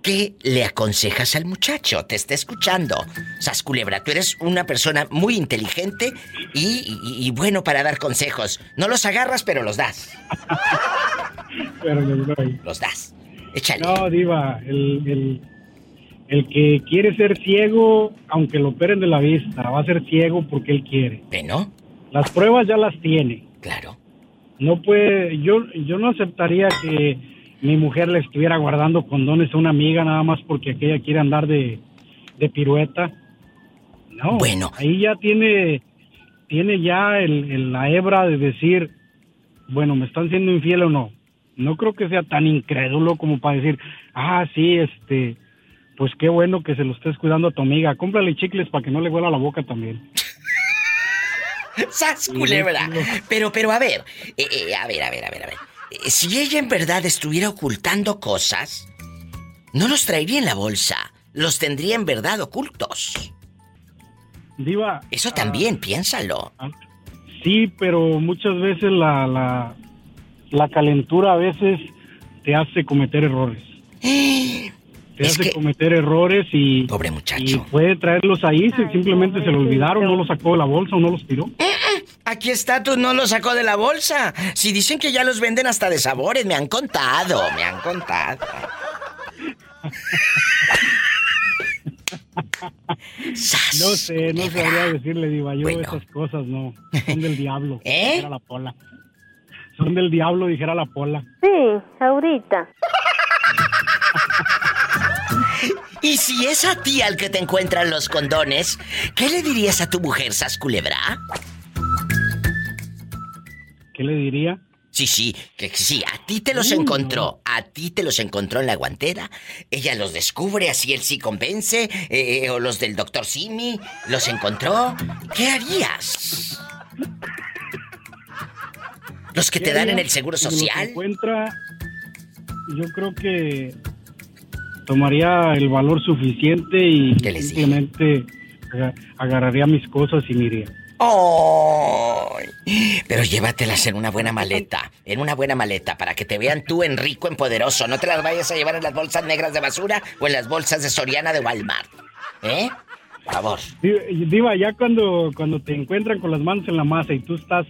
¿Qué le aconsejas al muchacho? Te está escuchando. Sas Culebra, tú eres una persona muy inteligente y, y- y bueno para dar consejos. No los agarras, pero los das. Pero les doy. Los das. Échale. No, Diva, el, el, el que quiere ser ciego, aunque lo operen de la vista, va a ser ciego porque él quiere. ¿Bueno? Las pruebas ya las tiene. Claro. No puede, yo, yo no aceptaría que mi mujer le estuviera guardando condones a una amiga nada más porque aquella quiere andar de, de pirueta. No. Bueno. Ahí ya tiene, tiene ya el, el- la hebra de decir, bueno, ¿me están siendo infiel o no? No creo que sea tan incrédulo como para decir, ah, sí, este, pues qué bueno que se lo estés cuidando a tu amiga. Cómprale chicles para que no le huela la boca también. ¡Sas, culebra! Pero, pero, a ver, eh, eh, a ver, a ver, a ver, a ver. Eh, si ella en verdad estuviera ocultando cosas, no los traería en la bolsa. Los tendría en verdad ocultos. Diva. Eso también, piénsalo. Sí, pero muchas veces la, la, la calentura a veces te hace cometer errores. Te hace cometer errores y... Pobre muchacho. Y puede traerlos ahí, si simplemente se lo olvidaron, no los sacó de la bolsa o no los tiró. Aquí está, tú no los sacó de la bolsa. Si dicen que ya los venden hasta de sabores, me han contado, me han contado. No sé, no sabría decirle, Diva, yo esas cosas no. Son del diablo, ¿Eh? dijera la pola. Son del diablo, dijera la pola. Sí, ahorita. Y si es a ti al que te encuentran los condones, ¿qué le dirías a tu mujer, Sas Culebra? ¿Qué le diría? Sí, sí, que sí, a ti te los encontró, a ti te los encontró en la guantera, ella los descubre, así él sí convence, eh, o los del doctor Simi, los encontró, ¿qué harías? Los que te ¿Qué dan en el Seguro Si Social. encuentra, yo creo que tomaría el valor suficiente y simplemente aga- agarraría mis cosas y me iría. ¡Ay! Pero llévatelas en una buena maleta, en una buena maleta, para que te vean tú en rico, en poderoso. No te las vayas a llevar en las bolsas negras de basura o en las bolsas de Soriana de Walmart. ¿Eh? Por favor. Di- Diva, ya cuando, cuando te encuentran con las manos en la masa y tú estás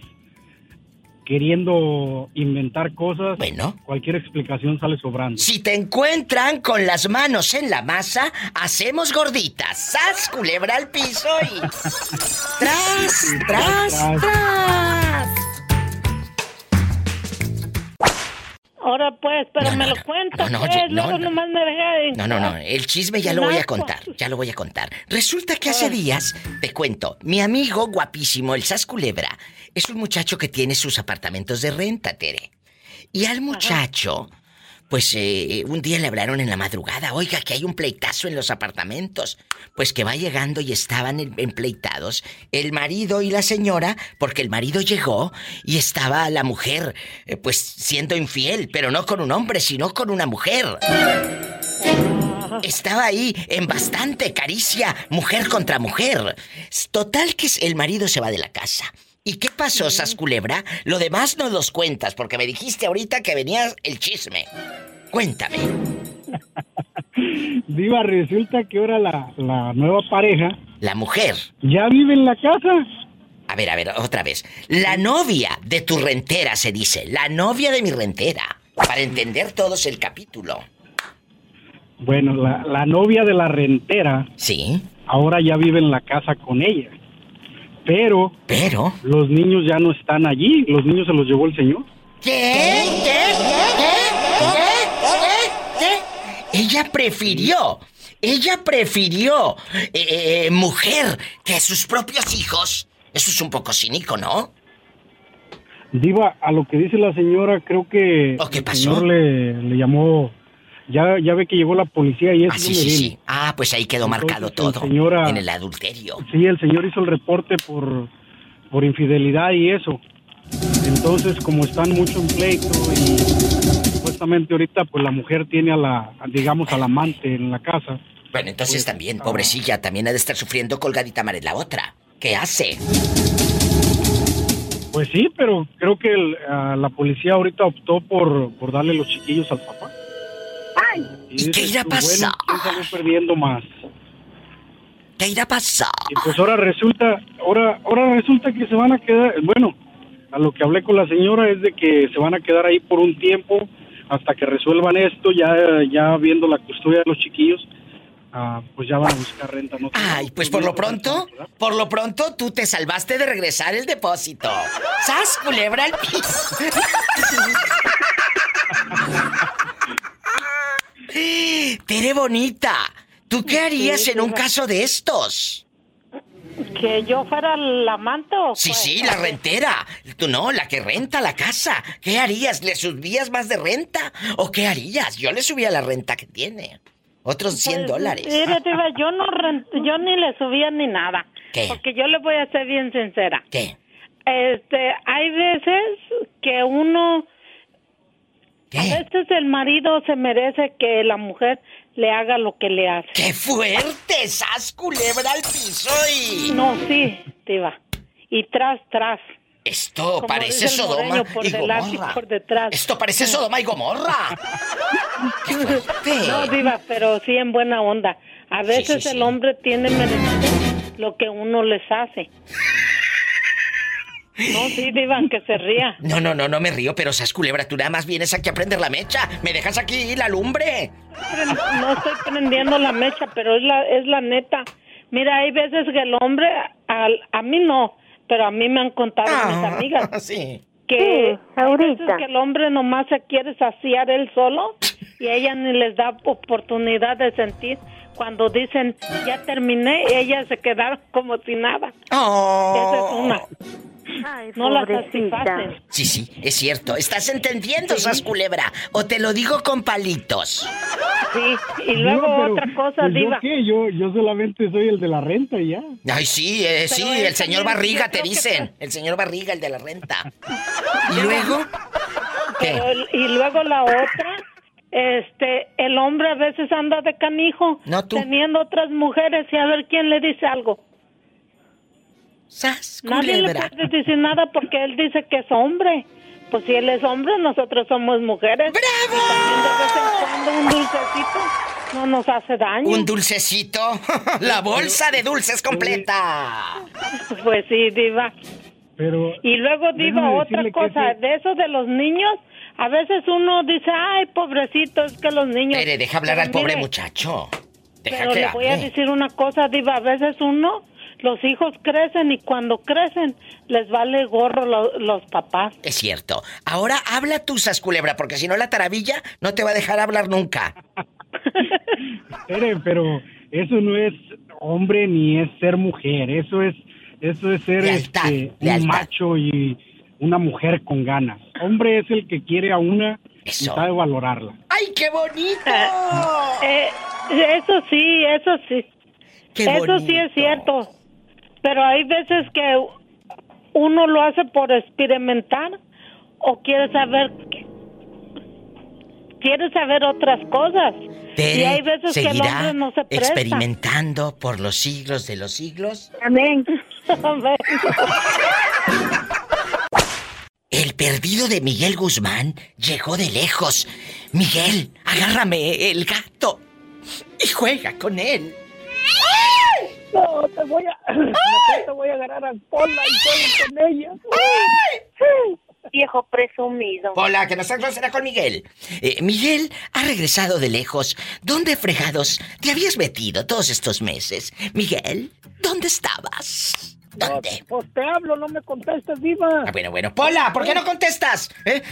queriendo inventar cosas, bueno. cualquier explicación sale sobrando. Si te encuentran con las manos en la masa, hacemos gorditas. ¡Sas, culebra al piso y... ¡Tras, tras, tras! Ahora pues, pero me lo cuenta, no, pues, yo- no, luego no. nomás me deja de- No, no, no, el chisme ya lo voy a contar, ya lo voy a contar. Resulta que hace días, te cuento, mi amigo guapísimo, el Sas Culebra, es un muchacho que tiene sus apartamentos de renta, Tere. Y al muchacho, pues eh, un día le hablaron en la madrugada, oiga, que hay un pleitazo en los apartamentos. Pues que va llegando y estaban en- empleitados el marido y la señora, porque el marido llegó y estaba la mujer, eh, pues siendo infiel, pero no con un hombre, sino con una mujer. Estaba ahí en bastante caricia, mujer contra mujer. Total que el marido se va de la casa. ¿Y qué pasó, Sas Culebra? Lo demás no los cuentas, porque me dijiste ahorita que venía el chisme. Cuéntame. Diva, resulta que ahora la, la nueva pareja La mujer. ya vive en la casa. A ver, a ver, otra vez. La novia de tu rentera se dice. La novia de mi rentera. Para entender todos el capítulo. Bueno, la, la novia de la rentera. Sí. Ahora ya vive en la casa con ella. Pero. Pero. Los niños ya no están allí. Los niños se los llevó el señor. ¿Qué? ¿Qué? ¿Qué? ¿Qué? ¿Qué? Ella prefirió. Ella prefirió eh, eh, mujer que sus propios hijos. Eso es un poco cínico, ¿no? Diva, a lo que dice la señora, creo que ¿qué el pasó? señor le, le llamó. Ya, ya ve que llegó la policía y es Ah, sí, sí, sí. Ah, pues ahí quedó marcado todo. señora- En el adulterio. Sí, el señor hizo el reporte por, por infidelidad y eso. Entonces, como están mucho en pleito y supuestamente ahorita pues la mujer tiene a la, digamos, al amante en la casa. Bueno, entonces también, pobrecilla, también ha de estar sufriendo colgadita Maret la otra. ¿Qué hace? Pues sí, pero creo que el- ah, la policía ahorita optó por, por darle los chiquillos al papá. ¿Y qué irá a bueno, pasar? ¿quién salió perdiendo más? ¿Qué irá a pasar? Y pues ahora resulta, ahora, ahora resulta que se van a quedar, bueno, a lo que hablé con la señora es de que se van a quedar ahí por un tiempo hasta que resuelvan esto, ya, ya viendo la custodia de los chiquillos, ah, pues ya van a buscar renta. No. Ay, pues por lo pronto, por lo pronto tú te salvaste de regresar el depósito. ¡Sas, culebra al piso! Tere bonita, ¿tú qué harías en un caso de estos? ¿Que yo fuera el amante o Sí, qué? sí, la rentera. Tú no, la que renta la casa. ¿Qué harías? ¿Le subías más de renta? ¿O qué harías? Yo le subía la renta que tiene. Otros 100 Pues, dólares. mire, Diva, yo no rent- yo ni le subía ni nada. ¿Qué? Porque yo le voy a ser bien sincera. ¿Qué? Este, hay veces que uno a veces el marido se merece que la mujer le haga lo que le hace. ¡Qué fuerte! ¡Sas, culebra al piso y... No, sí, Diva. Y tras, tras. Esto Como parece Sodoma por y Gomorra. por detrás. Esto parece Sodoma y Gomorra. ¡Qué fuerte! No, Diva, pero sí en buena onda. A veces sí, el sí. hombre tiene merecido lo que uno les hace. No, sí, Diva, que se ría. No, no, no, no me río, pero Sas, culebra, tú nada más vienes aquí a prender la mecha. ¿Me dejas aquí la lumbre? No estoy prendiendo la mecha, pero es la, es la neta. Mira, hay veces que el hombre, al- a mí no, pero a mí me han contado mis amigas Ah, Sí. que hay veces que el hombre nomás se quiere saciar él solo y ella ni les da oportunidad de sentir. Cuando dicen, ya terminé, ellas se quedaron como si nada. Esa es una. No la satisfacen. Sí, sí, es cierto. ¿Estás entendiendo, Sas Culebra? ¿O te lo digo con palitos? Sí, y luego No, pero, otra cosa, pues, Diva. ¿Yo qué? Yo, yo solamente soy el de la renta y ya. Ay, sí, eh, sí, el señor Barriga te que dicen. El señor Barriga, el de la renta. ¿Y luego? Pero el- y luego la otra, este, el hombre a veces anda de canijo, No, tú. teniendo otras mujeres y a ver quién le dice algo. Sas, Nadie le puede decir nada porque él dice que es hombre. Pues si él es hombre, nosotros somos mujeres. ¡Bravo! Y también de vez en cuando un dulcecito no nos hace daño. ¿Un dulcecito? La bolsa de dulces completa. Pues sí, diva. Pero Y luego diva otra cosa, ese- de eso de los niños, a veces uno dice, ay, pobrecito, es que los niños... Tere, deja hablar Pero al pobre muchacho. Deja Pero que le voy a decir una cosa, Diva. A veces uno, los hijos crecen y cuando crecen les vale gorro lo- los papás. Es cierto. Ahora habla tú, Sas Culebra, porque si no la taravilla no te va a dejar hablar nunca. Pero eso no es hombre ni es ser mujer. Eso es, eso es ser Lealtad, este, un lealtad. macho y una mujer con ganas. Hombre es el que quiere a una y sabe valorarla. ¡Ay, qué bonito! Eh, eso sí, eso sí. Qué eso sí es cierto. Pero hay veces que uno lo hace por experimentar o quiere saber quiere saber otras cosas. Tere y hay veces que el hombre no se presta. experimentando por los siglos de los siglos. Amén. El perdido de Miguel Guzmán llegó de lejos. Miguel, agárrame el gato. y juega con él. No, te voy a. mejor te voy a agarrar a Pola y con ella. Viejo presumido. Hola, que no seas grosera con Miguel. Eh, Miguel ha regresado de lejos. ¿Dónde fregados te habías metido todos estos meses? Miguel, ¿dónde estabas? ¿Dónde? Pues te hablo, no me contestes, viva. Ah, bueno, bueno. Pola, ¿por qué no contestas? ¿Eh?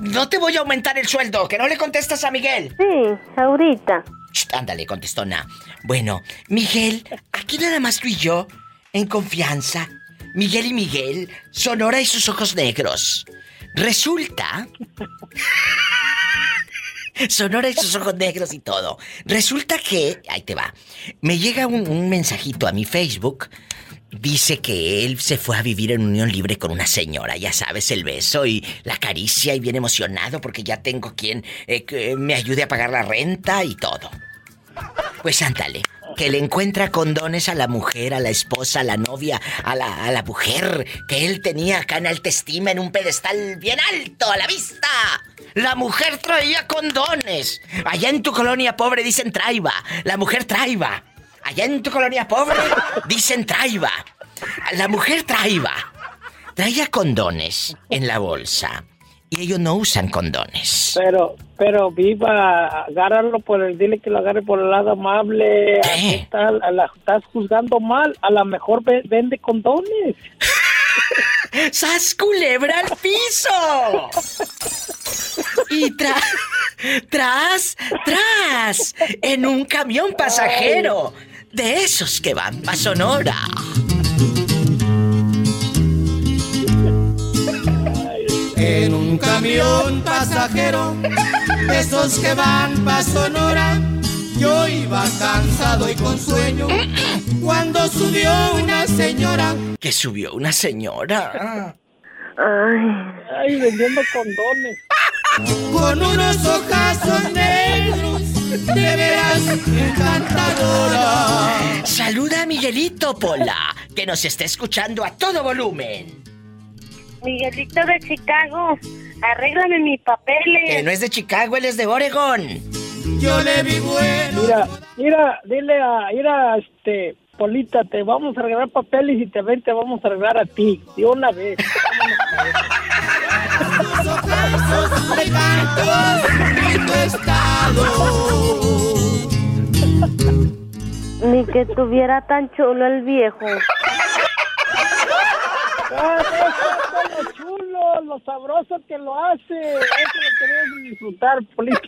No te voy a aumentar el sueldo, que no le contestas a Miguel. Sí, ahorita. Shh, ándale, contestona. Bueno, Miguel, aquí nada más tú y yo, en confianza. Miguel y Miguel, Sonora y sus ojos negros. Resulta. Sonora y sus ojos negros y todo. Resulta que. Ahí te va. Me llega un mensajito a mi Facebook. Dice que él se fue a vivir en unión libre con una señora, ya sabes, el beso y la caricia y bien emocionado porque ya tengo quien eh, me ayude a pagar la renta y todo. Pues ándale, que le encuentra condones a la mujer, a la esposa, a la novia, a la, a la mujer que él tenía acá en autoestima en un pedestal bien alto a la vista. La mujer traía condones. Allá en tu colonia pobre dicen traiba. La mujer traiba. Allá en tu colonia pobre dicen traiba. La mujer traiba. Traía condones en la bolsa. Y ellos no usan condones. Pero, pero viva, agárralo por el, dile que lo agarre por el lado amable. ¿Qué? Está, a la- estás juzgando mal, a lo mejor ve- vende condones. ¡Sas culebra al piso! Y tra- tras, tras, en un camión pasajero. De esos que van pa' Sonora. En un camión pasajero, de esos que van pa' Sonora, yo iba cansado y con sueño, cuando subió una señora. Que subió una señora. Ay. Ay, vendiendo condones. Con unos ojazos negros, de veras encantadora. Saluda a Miguelito Pola, que nos está escuchando a todo volumen. Miguelito de Chicago, arréglame mis papeles. Que no es de Chicago, él es de Oregon. Yo le vi bueno. Mira, mira, dile a, mira, este, Polita, te vamos a arreglar papeles y te ven, te vamos a arreglar a ti, de una vez. Ni que tuviera tan chulo el viejo. Ah, eso es lo chulo, lo sabroso que lo hace. Eso lo queremos disfrutar, Polita.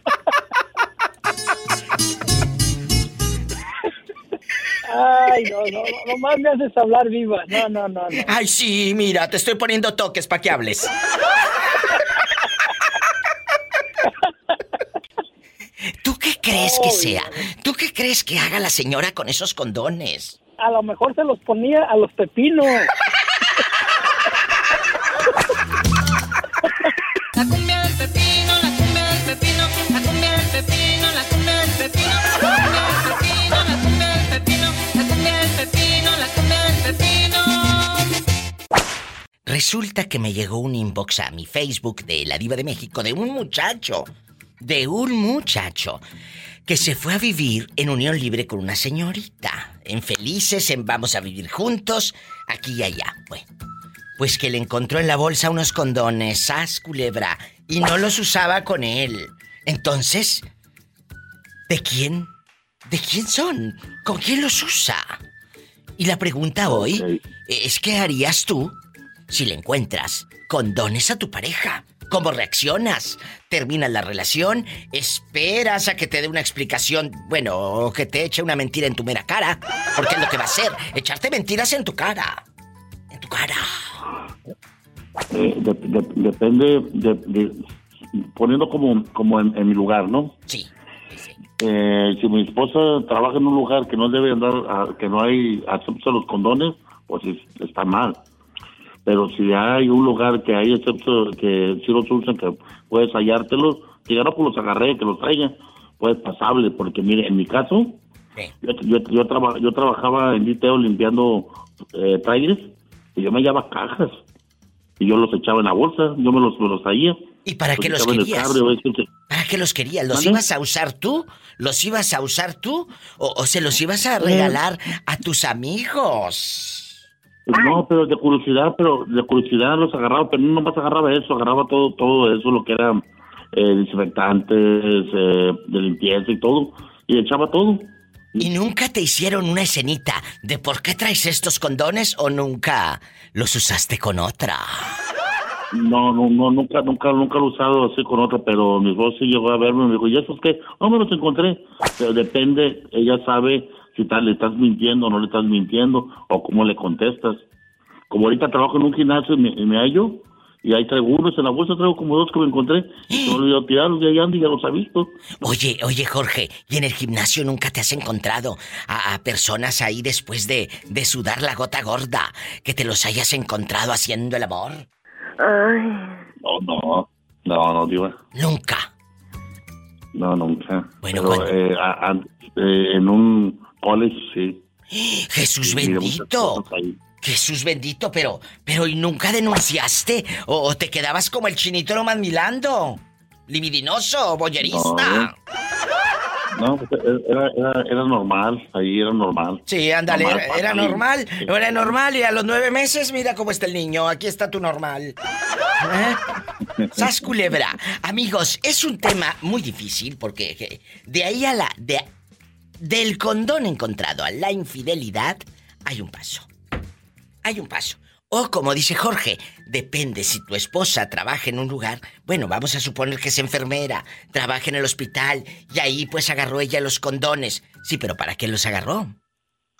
Ay, no, no, no, nomás me haces hablar viva. No, no, no, no. Ay, sí, mira, te estoy poniendo toques para que hables. ¿Tú qué crees que sea? ¿Tú qué crees que haga la señora con esos condones? A lo mejor se los ponía a los pepinos. Resulta que me llegó un inbox a mi Facebook de La Diva de México de un muchacho, de un muchacho que se fue a vivir en unión libre con una señorita, en felices, en vamos a vivir juntos, aquí y allá. Bueno, pues que le encontró en la bolsa unos condones, sas culebra, y no los usaba con él. Entonces, ¿de quién? ¿De quién son? ¿Con quién los usa? Y la pregunta hoy es ¿qué harías tú si le encuentras condones a tu pareja? ¿Cómo reaccionas? ¿Terminas la relación? ¿Esperas a que te dé una explicación? Bueno, o que te eche una mentira en tu mera cara. Porque es lo que va a hacer, echarte mentiras en tu cara. En tu cara. Eh, de- de- depende, de, de- poniendo como, como en, en mi lugar, ¿no? Sí. Eh, si mi esposa trabaja en un lugar que no debe andar, a- que no hay acceso a los condones, pues es- está mal. Pero si hay un lugar que hay excepto que si los usan, que puedes hallártelos, que ya no pues los agarré, que los traigan, pues pasable, porque mire, en mi caso, yo, yo, yo, traba- yo trabajaba en Diteo limpiando eh, trailers y yo me llevaba cajas y yo los echaba en la bolsa, yo me los, me los traía ¿Y para qué Pues, los querías? carro, ¿Para qué los querías? ¿Los ibas a usar tú? ¿Los ibas a usar tú? ¿O, o se los ibas a regalar a tus amigos? Pues no, pero de curiosidad, pero de curiosidad los agarraba, pero no nomás agarraba eso, agarraba todo, todo eso, lo que era eh, desinfectantes, eh, de limpieza y todo, y echaba todo. ¿Y nunca te hicieron una escenita de por qué traes estos condones o nunca los usaste con otra? No, no, no, nunca, nunca, nunca lo he usado así con otra, pero mi voz sí llegó a verme y me dijo, ¿y esos qué? No, me los encontré. Pero depende, ella sabe si tal, le estás mintiendo o no le estás mintiendo, o cómo le contestas. Como ahorita trabajo en un gimnasio y me, y me hallo, y ahí traigo unos en la bolsa, traigo como dos que me encontré, y se me olvidó tirarlos, y ahí ando y ya los ha visto. Oye, oye Jorge, ¿y en el gimnasio nunca te has encontrado a, a personas ahí después de, de sudar la gota gorda que te los hayas encontrado haciendo el amor? No, no, no, no, diva. Nunca. No, nunca. Bueno, Pero, eh, a- a- eh, en un college, sí. Jesús Sí, bendito. Jesús bendito, pero, pero ¿y nunca denunciaste? ¿O, o te quedabas como el chinito nomás milando? Libidinoso, boyerista. No, pues, era, era, era normal, ahí era normal. Sí, ándale, Normal, era, normal, era normal y a los nueve meses mira cómo está el niño, aquí está tu normal. ¿Eh? Sas culebra. Amigos, es un tema muy difícil porque eh, de ahí a la... De, del condón encontrado a la infidelidad hay un paso. Hay un paso. O como dice Jorge, depende si tu esposa trabaja en un lugar, bueno, vamos a suponer que es enfermera, trabaja en el hospital y ahí pues agarró ella los condones. Sí, pero ¿para qué los agarró?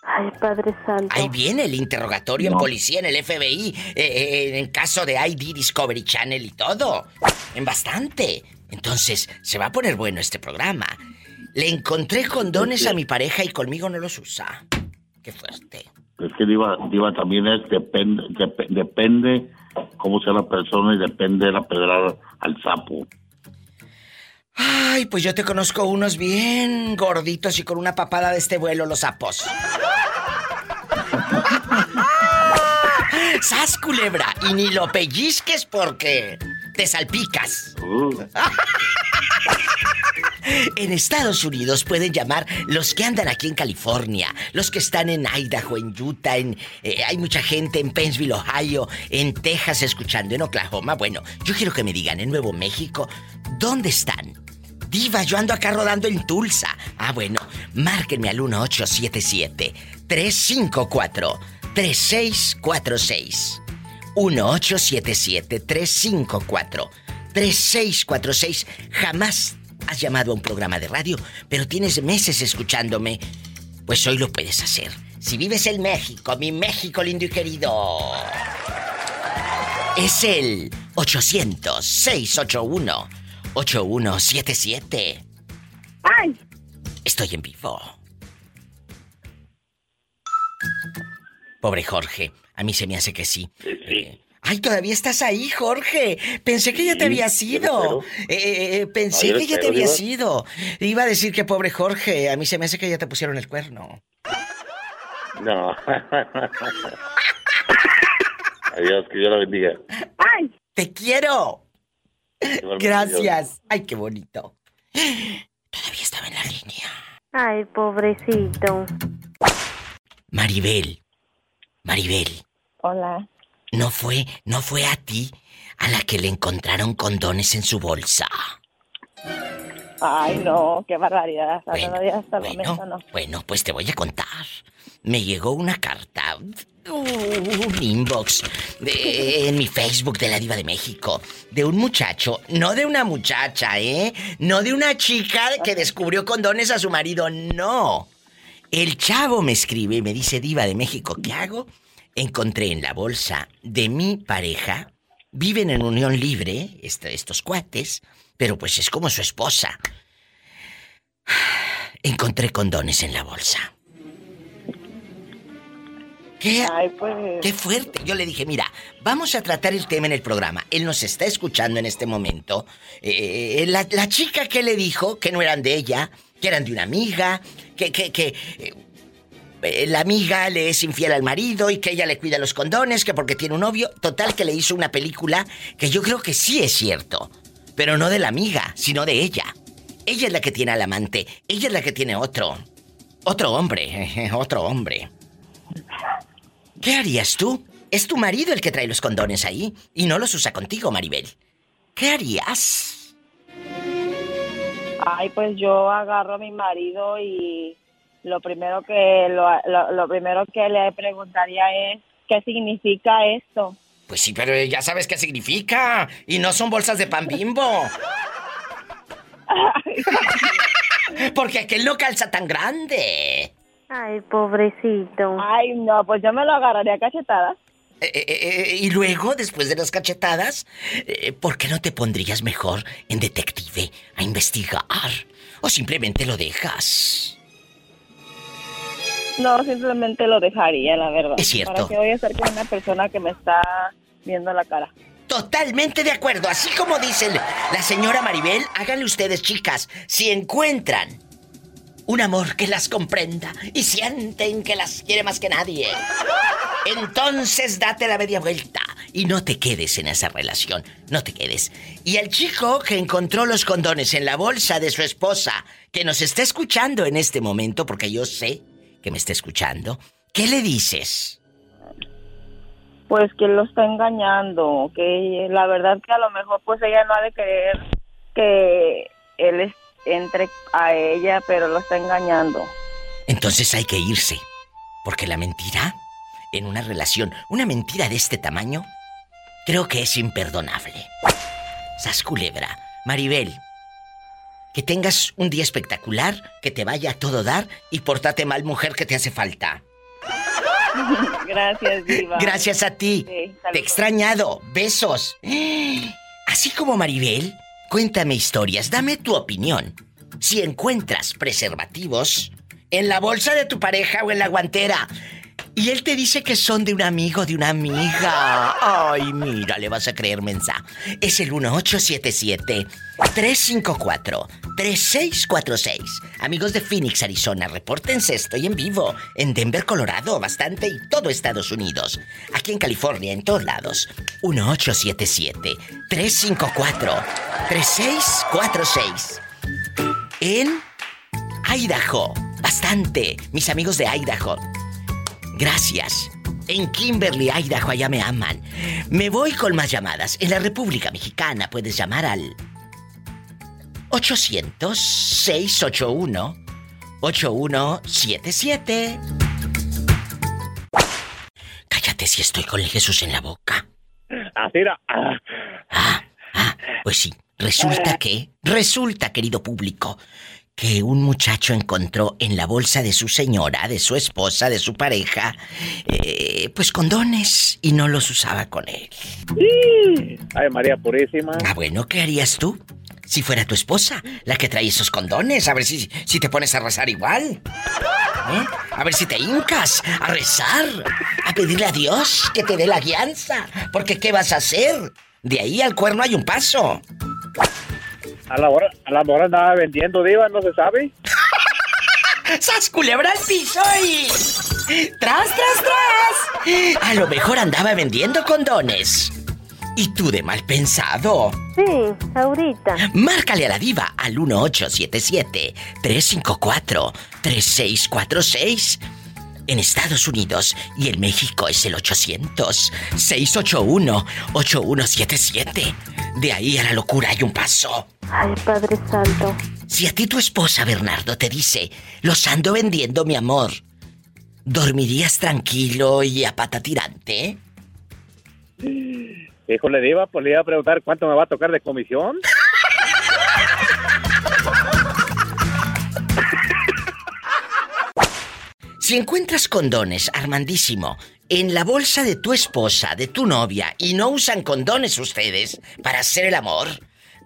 Ay, Padre Santo. Ahí viene el interrogatorio en policía, en el FBI, eh, eh, en caso de ID Discovery Channel y todo. En bastante. Entonces, se va a poner bueno este programa. Le encontré condones a mi pareja y conmigo no los usa. Qué fuerte. Es que Diva, Diva también es, depende, dep- depende cómo sea la persona y depende de la pedrada al sapo. Ay, pues yo te conozco unos bien gorditos y con una papada de este vuelo, los sapos. ¡Sas, culebra! Y ni lo pellizques porque te salpicas. En Estados Unidos pueden llamar los que andan aquí en California, los que están en Idaho, en Utah, en, eh, hay mucha gente en Pennsville, Ohio, en Texas escuchando, en Oklahoma. Bueno, yo quiero que me digan en Nuevo México, ¿dónde están? Diva, yo ando acá rodando en Tulsa. Ah, bueno, márquenme al 1877-354-3646. 1877-354-3646. Jamás has llamado a un programa de radio, pero tienes meses escuchándome. Pues hoy lo puedes hacer. Si vives en México, mi México lindo y querido. Es el 800-681-8177. ¡Ay! Estoy en vivo. Pobre Jorge, a mí se me hace que sí. Eh, Ay, todavía estás ahí, Jorge. Pensé que ya te Sí, había sido. lo Eh, eh, pensé No, que lo ya te espero, había sido. Iba a decir que pobre Jorge, a mí se me hace que ya te pusieron el cuerno. No. Adiós, que Dios la bendiga. ¡Ay! ¡Te quiero! Gracias. Ay, qué bonito. Todavía estaba en la línea. Ay, pobrecito. Maribel. Maribel. Hola. No fue, no fue a ti a la que le encontraron condones en su bolsa. Ay, no, qué barbaridad. Hasta todavía hasta el momento no. Bueno, pues te voy a contar. Me llegó una carta, un inbox de- en mi Facebook de la Diva de México, de un muchacho, no de una muchacha, ¿eh? No de una chica que descubrió condones a su marido, no. El chavo me escribe y me dice, Diva de México, ¿qué hago? Encontré en la bolsa de mi pareja, viven en unión libre, estos cuates, pero pues es como su esposa. Encontré condones en la bolsa. ¿Qué? pues. Qué fuerte. Yo le dije, mira, vamos a tratar el tema en el programa. Él nos está escuchando en este momento. Eh, la, la chica que le dijo que no eran de ella, que eran de una amiga, que, que, que eh, eh, la amiga le es infiel al marido y que ella le cuida los condones, que porque tiene un novio. Total que le hizo una película que yo creo que sí es cierto. pero no de la amiga, sino de ella. Ella es la que tiene al amante, ella es la que tiene otro. Otro hombre, otro hombre. ¿Qué harías tú? Es tu marido el que trae los condones ahí y no los usa contigo, Maribel. ¿Qué harías? Ay, pues yo agarro a mi marido y lo primero que lo, lo- lo primero que le preguntaría es qué significa esto. Pues sí, pero ya sabes qué significa. Y no son bolsas de pan bimbo. Porque aquel no calza tan grande. Ay, pobrecito. Ay, no, pues yo me lo agarraría a cachetadas. Eh, eh, eh, y luego, después de las cachetadas, eh, ¿por qué no te pondrías mejor en detective a investigar? ¿O simplemente lo dejas? No, simplemente lo dejaría, la verdad. Es cierto. ¿Para qué voy a estar con una persona que me está viendo la cara? Totalmente de acuerdo. Así como dice la señora Maribel, háganle ustedes, chicas, si encuentran un amor que las comprenda y sienten que las quiere más que nadie, entonces date la media vuelta y no te quedes en esa relación. No te quedes. Y el chico que encontró los condones en la bolsa de su esposa, que nos está escuchando en este momento, porque yo sé que me está escuchando, ¿qué le dices? Pues que lo está engañando, que la verdad que a lo mejor pues ella no ha de querer que él entre a ella, pero lo está engañando. Entonces hay que irse. Porque la mentira, en una relación, una mentira de este tamaño, creo que es imperdonable. Sas culebra. Maribel, que tengas un día espectacular, que te vaya a todo dar y portate mal, mujer, que te hace falta. Gracias, Diva. Gracias a ti. Sí, Te he extrañado. Besos. Así como Maribel, cuéntame historias, dame tu opinión. Si encuentras preservativos en la bolsa de tu pareja o en la guantera y él te dice que son de un amigo, de una amiga. Ay, mira, le vas a creer mensa. Es el 1877-354-3646. Amigos de Phoenix, Arizona, repórtense, estoy en vivo. En Denver, Colorado, bastante y todo Estados Unidos. Aquí en California, en todos lados. 1877-354-3646. En Idaho, bastante. Mis amigos de Idaho. Gracias. En Kimberly, Idaho, allá me aman. Me voy con más llamadas. En la República Mexicana puedes llamar al 800-681-8177. Cállate si estoy con el Jesús en la boca. Así era. Ah, ah, pues sí. Resulta que, resulta, querido público, que un muchacho encontró en la bolsa de su señora, de su esposa, de su pareja, eh, pues condones y no los usaba con él. Ay, María Purísima. Ah, bueno, ¿qué harías tú? Si fuera tu esposa, la que trae esos condones, a ver si, si te pones a rezar igual. ¿Eh? A ver si te hincas a rezar, a pedirle a Dios que te dé la guianza. Porque ¿qué vas a hacer? De ahí al cuerno hay un paso. A la hora, a la hora andaba vendiendo, Diva, no se sabe. ¡Sas culebra al piso y... ¡Tras, tras, tras! A lo mejor andaba vendiendo condones. Y tú de mal pensado. Sí, ahorita. Márcale a la diva al 1877-354-3646. En Estados Unidos y en México es el 800-681-8177. De ahí a la locura hay un paso. Ay, Padre Santo. Si a ti tu esposa Bernardo te dice, los ando vendiendo, mi amor, ¿dormirías tranquilo y a pata tirante? Híjole, Diva, pues le iba a preguntar cuánto me va a tocar de comisión. Si encuentras condones, Armandísimo, en la bolsa de tu esposa, de tu novia, y no usan condones ustedes para hacer el amor,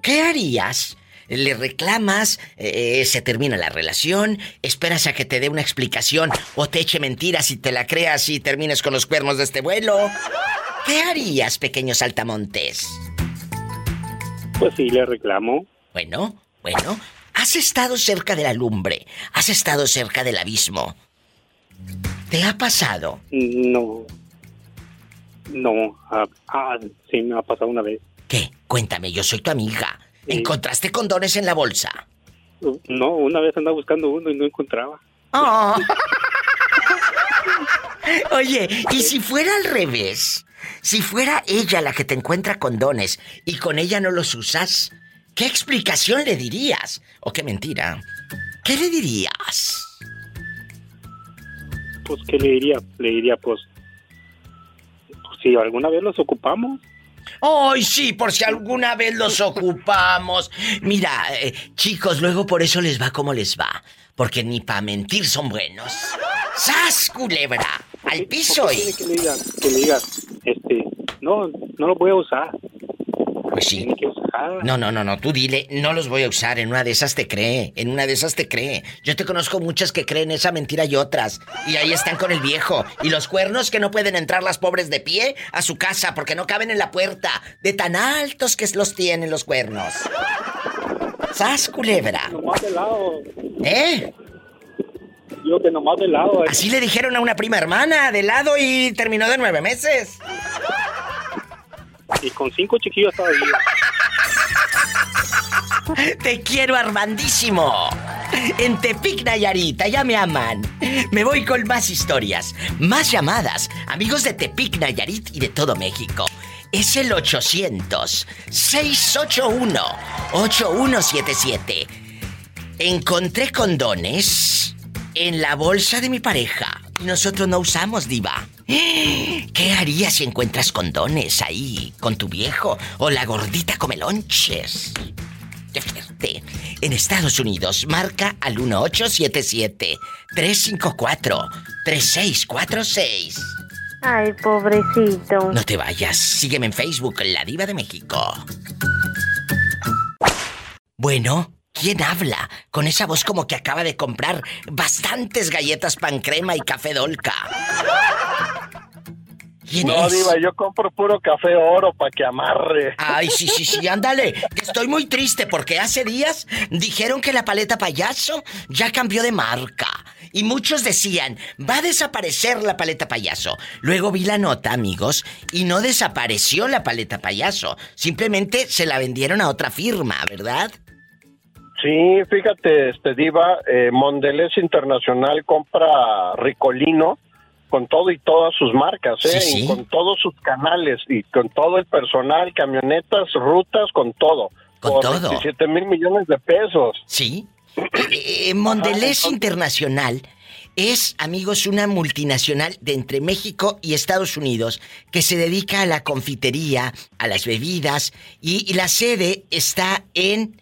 ¿qué harías? ¿Le reclamas? Eh, ¿Se termina la relación? ¿Esperas a que te dé una explicación? ¿O te eche mentiras y te la creas y termines con los cuernos de este vuelo? ¿Qué harías, pequeño saltamontes? Pues sí, le reclamo. Bueno, bueno. ¿Has estado cerca de la lumbre? ¿Has estado cerca del abismo? ¿Te ha pasado? No. No. Ah, ah, sí, me ha pasado una vez. ¿Qué? Cuéntame, yo soy tu amiga. ¿Encontraste condones en la bolsa? No, una vez andaba buscando uno y no encontraba. Oh. Oye, ¿y si fuera al revés? Si fuera ella la que te encuentra condones y con ella no los usas, ¿qué explicación le dirías? ¿O qué mentira? ¿Qué le dirías? Pues, ¿qué le diría? Le diría, pues, pues, si alguna vez los ocupamos. ¡Ay, sí! Por si alguna vez los ocupamos. Mira, eh, chicos, luego por eso les va como les va. Porque ni para mentir son buenos. ¡Sas, culebra! ¡Al piso ¿Por y... que le que le este, no, no los voy a usar. Pues sí. No, no, no, no, tú dile, no los voy a usar, en una de esas te cree, en una de esas te cree. Yo te conozco muchas que creen esa mentira y otras. Y ahí están con el viejo. Y los cuernos que no pueden entrar las pobres de pie a su casa porque no caben en la puerta. De tan altos que los tienen los cuernos. ¡Sas, culebra! Nomás de lado. ¿Eh? Digo que nomás de lado. eh. Así le dijeron a una prima hermana, de lado y terminó de nueve meses. Y con cinco chiquillos todavía. Te quiero, Armandísimo. En Tepic, Nayarit, ya me aman. Me voy con más historias, más llamadas. Amigos de Tepic, Nayarit y de todo México. Es el 800-681-8177. Encontré condones en la bolsa de mi pareja. Y nosotros no usamos, diva. ¿Qué harías si encuentras condones ahí con tu viejo o la gordita come lonches? ¡Qué fuerte! En Estados Unidos, marca al 1877-354-3646. Ay, pobrecito. No te vayas, sígueme en Facebook, La Diva de México. Bueno, ¿quién habla? Con esa voz como que acaba de comprar bastantes galletas pan crema y café dolca. ¿Quién no, es? Diva, yo compro puro café oro para que amarre. Ay, sí, sí, sí, ándale. Que estoy muy triste porque hace días dijeron que la paleta payaso ya cambió de marca. Y muchos decían, va a desaparecer la paleta payaso. Luego vi la nota, amigos, y no desapareció la paleta payaso. Simplemente se la vendieron a otra firma, ¿verdad? Sí, fíjate, este Diva, eh, Mondelez Internacional compra Ricolino con todo y todas sus marcas, ¿eh? Sí, sí. Y con todos sus canales y con todo el personal, camionetas, rutas, con todo. Con por todo. 27 mil millones de pesos. Sí. Eh, Mondelez Internacional es, amigos, una multinacional de entre México y Estados Unidos que se dedica a la confitería, a las bebidas y, y la sede está en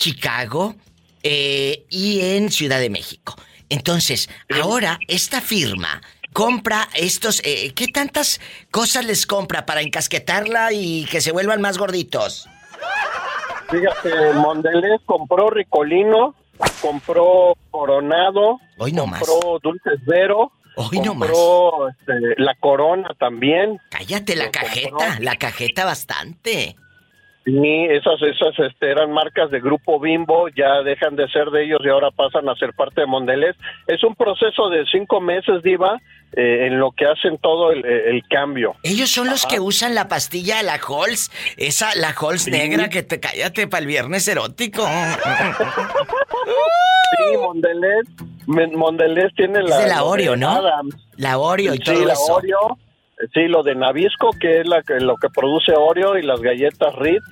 Chicago eh, y en Ciudad de México. Entonces, ahora esta firma compra estos... eh, ¿Qué tantas cosas les compra para encasquetarla y que se vuelvan más gorditos? Fíjate, Mondelez compró Ricolino, compró Coronado, Hoy no más. compró Dulces Vero, Hoy no compró este, la Corona también. Cállate la cajeta, la cajeta bastante. Sí, esas, esas este, eran marcas de Grupo Bimbo, ya dejan de ser de ellos y ahora pasan a ser parte de Mondelez. Es un proceso de cinco meses, Diva, eh, en lo que hacen todo el, el cambio. Ellos son los que usan la pastilla, la Halls, esa, la Halls Sí. negra que te cállate para el viernes erótico. Sí, Mondelez, Mondelez tiene la... Es de la Oreo, ¿no? Adams. La Oreo y Sí, todo la eso. Oreo. Sí, lo de Nabisco, que es la, lo que produce Oreo y las galletas Ritz.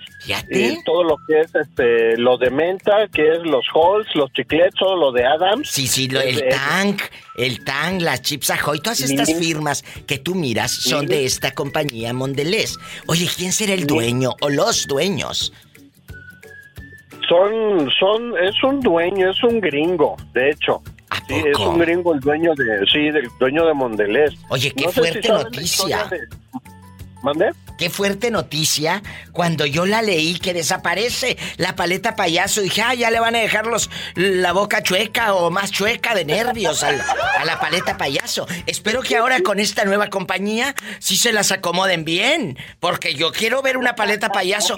Y todo lo que es este, lo de menta, que es los Halls, los chiclets, todo lo de Adams. Sí, sí, lo- el Tang, el Tang, las Chips Ahoy, todas estas firmas que tú miras son de esta compañía Mondelez. Oye, ¿quién será el dueño o los dueños? Son, son, es un dueño, es un gringo, de hecho. Sí, es un gringo el dueño de, sí, del dueño de Mondelez. Oye, qué No sé si fuerte noticia. de- ¿Mande? Qué fuerte noticia cuando yo la leí que desaparece la paleta payaso. Dije, ah, ya le van a dejar los, la boca chueca o más chueca de nervios al- a la paleta payaso. Espero que ahora con esta nueva compañía sí se las acomoden bien. Porque yo quiero ver una paleta payaso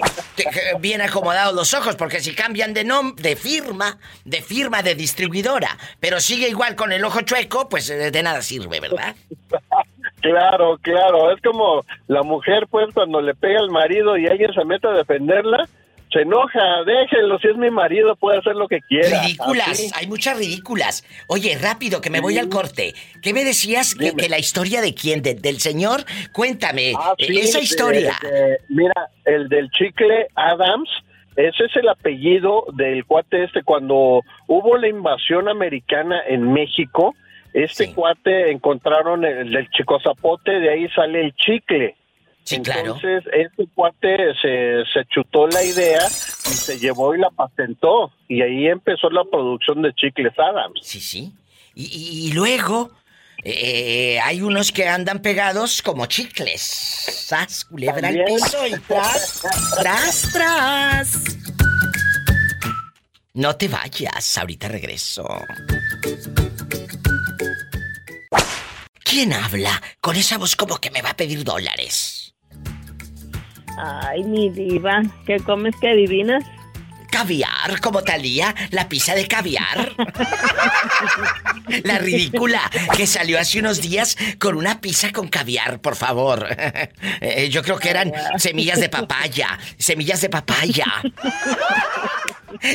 bien acomodados los ojos. Porque si cambian de nom de firma, de firma de distribuidora, pero sigue igual con el ojo chueco, pues eh, de nada sirve, ¿verdad? Claro, claro, es como la mujer, pues, cuando le pega al marido y alguien se mete a defenderla, se enoja, déjenlo, si es mi marido puede hacer lo que quiera. Ridículas, Así. hay muchas ridículas. Oye, rápido, que me voy al corte. ¿Qué me decías que, que la historia de quién? ¿De- ¿Del señor? Cuéntame, Ah, eh, sí, esa de- historia. de- mira, el del chicle Adams, ese es el apellido del cuate este. Cuando hubo la invasión americana en México, este cuate encontraron el del chico zapote, de ahí sale el chicle. Sí, claro. Entonces, este cuate se, se chutó la idea y se llevó y la patentó. Y ahí empezó la producción de chicles Adams. Sí, sí. Y, luego eh, hay unos que andan pegados como chicles. ¡Sas, culebra al piso y tras, tras, tras! No te vayas, ahorita regreso. ¿Quién habla con esa voz como que me va a pedir dólares? Ay, mi diva, ¿qué comes que adivinas? ¿Caviar como Talía? ¿La pizza de caviar? La ridícula que salió hace unos días con una pizza con caviar, por favor. Eh, yo creo que eran semillas de papaya. Semillas de papaya.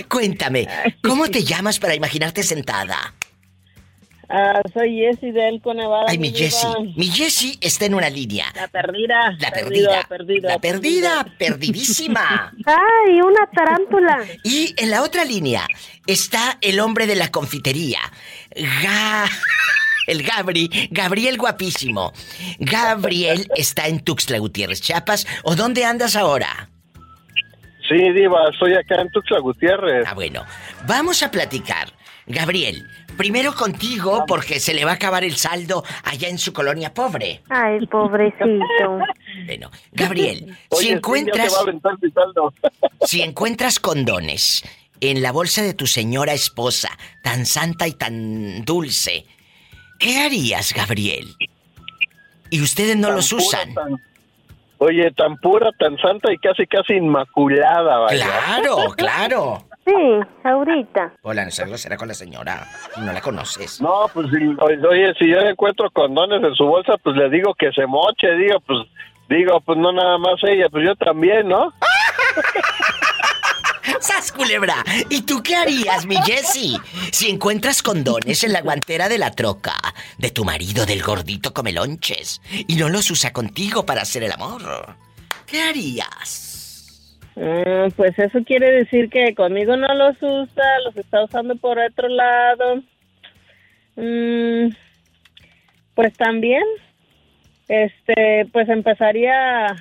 Cuéntame, ¿cómo te llamas para imaginarte sentada? Ah, soy Jessie de Elco, Nevada. Ay, mi. Jessie. Mi Jessie está en una línea. La perdida. La perdida. La perdida, perdidísima. ¡Ay, una tarántula! Y en la otra línea está el hombre de la confitería. Ga... El Gabri, Gabriel guapísimo. Gabriel está en Tuxtla Gutiérrez, Chiapas. ¿O dónde andas ahora? Sí, Diva, estoy acá en Tuxtla Gutiérrez. Ah, bueno. Vamos a platicar. Gabriel, primero contigo porque se le va a acabar el saldo allá en su colonia pobre. Ay, pobrecito. Bueno, Gabriel, Oye, si encuentras... se va a aventar mi saldo. Si encuentras condones en la bolsa de tu señora esposa, tan santa y tan dulce, ¿qué harías, Gabriel? Y ustedes no Tan los pura, usan. tan- Oye, tan pura, tan santa y casi, casi inmaculada, vaya. Claro, claro. Sí, ahorita. Hola, no seas grosera con la señora. No la conoces. No, pues si, oye, si yo encuentro condones en su bolsa, pues le digo que se moche, digo, pues, digo, pues no nada más ella, pues yo también, ¿no? ¡Sas, culebra! ¿Y tú qué harías, mi Jessie? Si encuentras condones en la guantera de la troca de tu marido del gordito come lonches y no los usa contigo para hacer el amor, ¿qué harías? Mm, pues eso quiere decir que conmigo no los usa, los está usando por otro lado. Mm, pues también, este, pues empezaría a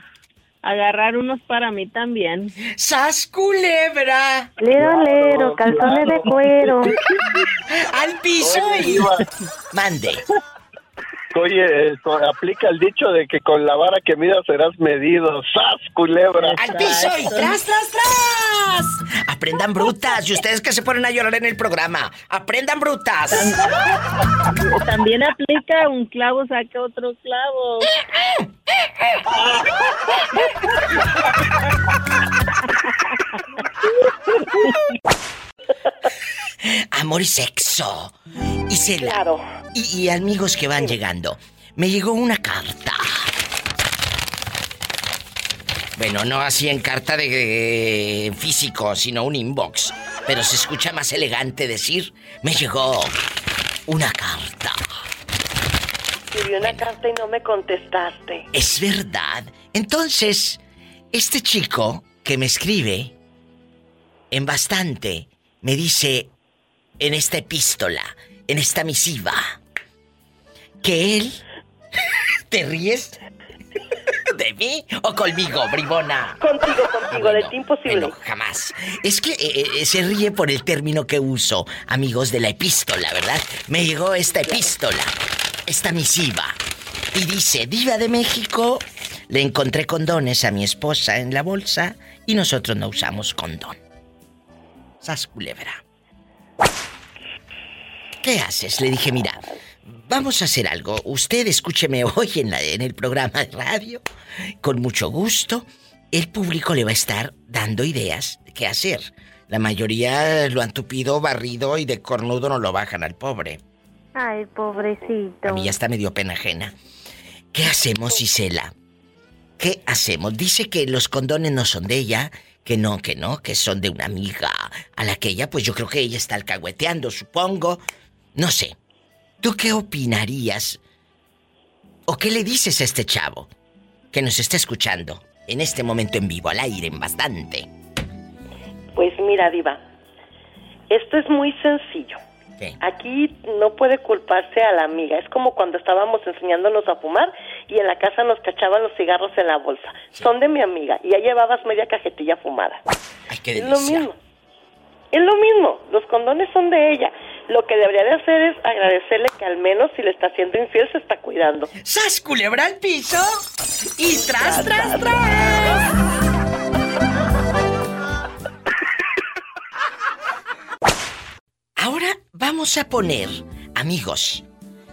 agarrar unos para mí también. ¡Sas culebra! Lero, lero, calzones de cuero. ¡Al piso Oye, y... Mande. Oye, esto, aplica el dicho de que con la vara que midas serás medido. ¡Sas, culebra! ¡Al piso y tras, tras, tras! Aprendan brutas. Y ustedes que se ponen a llorar en el programa. Aprendan brutas. También aplica un clavo saca otro clavo. Amor y sexo. Y Claro. Y, y amigos que van llegando. Me llegó una carta. Bueno, no así en carta de, físico, sino un inbox. Pero se escucha más elegante decir, me llegó una carta. Escribí una carta y no me contestaste. Es verdad. Entonces, este chico que me escribe en bastante me dice en esta epístola, en esta misiva, que él... ¿Te ríes? ¿De mí o conmigo, bribona? Contigo, contigo, de ti imposible. Bueno, jamás. Es que eh, eh, se ríe por el término que uso, amigos de la epístola, ¿verdad? Me llegó esta epístola, esta misiva. Y dice, Diva de México, le encontré condones a mi esposa en la bolsa y nosotros no usamos condón. Sas culebra. ¿Qué haces? Le dije, mira, vamos a hacer algo. Usted escúcheme hoy en, la, en el programa de radio, con mucho gusto. El público le va a estar dando ideas de qué hacer. La mayoría lo han tupido, barrido y de cornudo no lo bajan al pobre. Ay, pobrecito. A mí ya está medio pena ajena. ¿Qué hacemos, Isela? ¿Qué hacemos? Dice que los condones no son de ella, que no, que no, que son de una amiga a la que ella, pues yo creo que ella está alcahueteando, supongo. No sé. ¿Tú qué opinarías? ¿O qué le dices a este chavo que nos está escuchando en este momento en vivo, al aire, en bastante? Pues mira, Diva, esto es muy sencillo. Aquí no puede culparse a la amiga. Es como cuando estábamos enseñándonos a fumar y en la casa nos cachaban los cigarros en la bolsa. Son de mi amiga y ya llevabas media cajetilla fumada. Ay, qué es lo mismo. Es lo mismo. Los condones son de ella. Lo que debería de hacer es agradecerle que al menos si le está haciendo infiel se está cuidando. ¡Sas, culebra al piso! ¡Y tras, tras, tras! Ahora vamos a poner, amigos,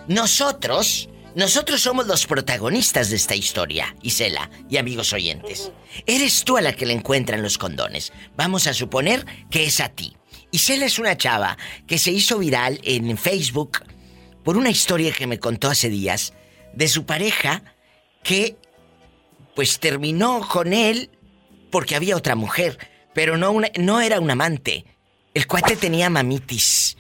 nosotros, nosotros somos los protagonistas de esta historia, Isela y amigos oyentes. Eres tú a la que le encuentran los condones. Vamos a suponer que es a ti. Isela es una chava que se hizo viral en Facebook por una historia que me contó hace días de su pareja que pues terminó con él porque había otra mujer, pero no, no era un amante. El cuate tenía mamitis.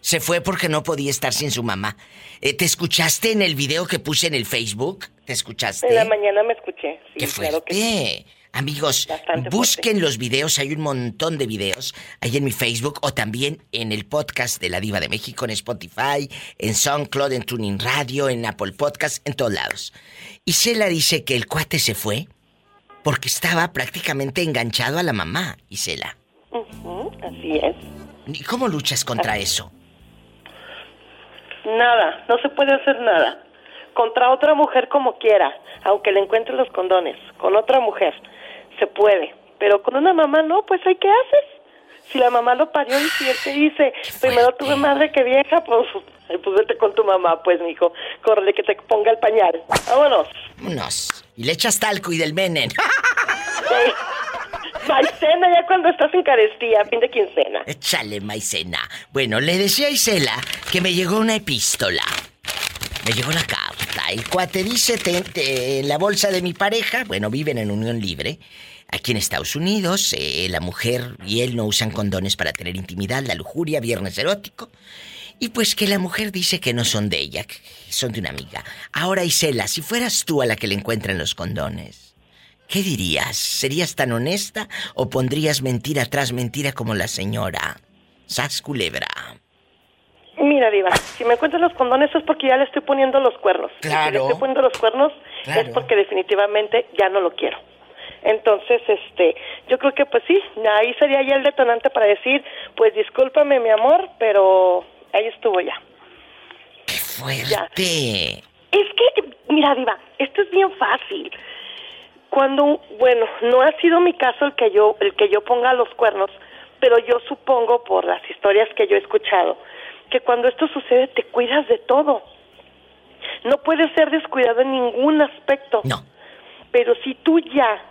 Se fue porque no podía estar sin su mamá. Eh, ¿Te escuchaste en el video que puse en el Facebook? ¿Te escuchaste? En la mañana me escuché. Sí, ¡Qué claro fuerte! que Amigos, Bastante busquen los videos, hay un montón de videos ahí en mi Facebook o también en el podcast de La Diva de México, en Spotify, en SoundCloud, en Tuning Radio, en Apple Podcast, en todos lados. Y Cela dice que el cuate se fue porque estaba prácticamente enganchado a la mamá, Isela. Ujú, así es. ¿Y cómo luchas contra eso? Nada, no se puede hacer nada. Contra otra mujer como quiera, aunque le encuentre los condones. Con otra mujer, se puede. Pero con una mamá no, pues ¿hay qué haces? Si la mamá lo parió y si él te dice, primero tuve madre que vieja, pues, pues vete con tu mamá, pues, mijo. Córrele que te ponga el pañal. Vámonos. Vámonos. Y le echas talco y del venen. Sí. Maicena ya cuando estás en carestía, fin de quincena. Échale maicena. Bueno, le decía a Isela que me llegó una epístola. Me llegó la carta. El cuate dice, "Te- en la bolsa de mi pareja, bueno, viven en unión libre, aquí en Estados Unidos, eh, la mujer y él no usan condones para tener intimidad, la lujuria, viernes erótico. Y pues que la mujer dice que no son de ella, que son de una amiga. Ahora, Isela, si fueras tú a la que le encuentran los condones, ¿qué dirías? ¿Serías tan honesta o pondrías mentira tras mentira como la señora? Sas culebra. Mira, Diva, si me encuentras los condones es porque ya le estoy poniendo los cuernos. Y Si le Claro. estoy poniendo los cuernos Claro. es porque definitivamente ya no lo quiero. Entonces, este, yo creo que pues sí, ahí sería ya el detonante para decir, pues discúlpame mi amor, pero ahí estuvo ya. Fuerte. Es que, mira, Diva, esto es bien fácil. Cuando, bueno, no ha sido mi caso el que yo, el que yo ponga los cuernos, pero yo supongo por las historias que yo he escuchado, que cuando esto sucede te cuidas de todo. No puedes ser descuidado en ningún aspecto. No. Pero si tú ya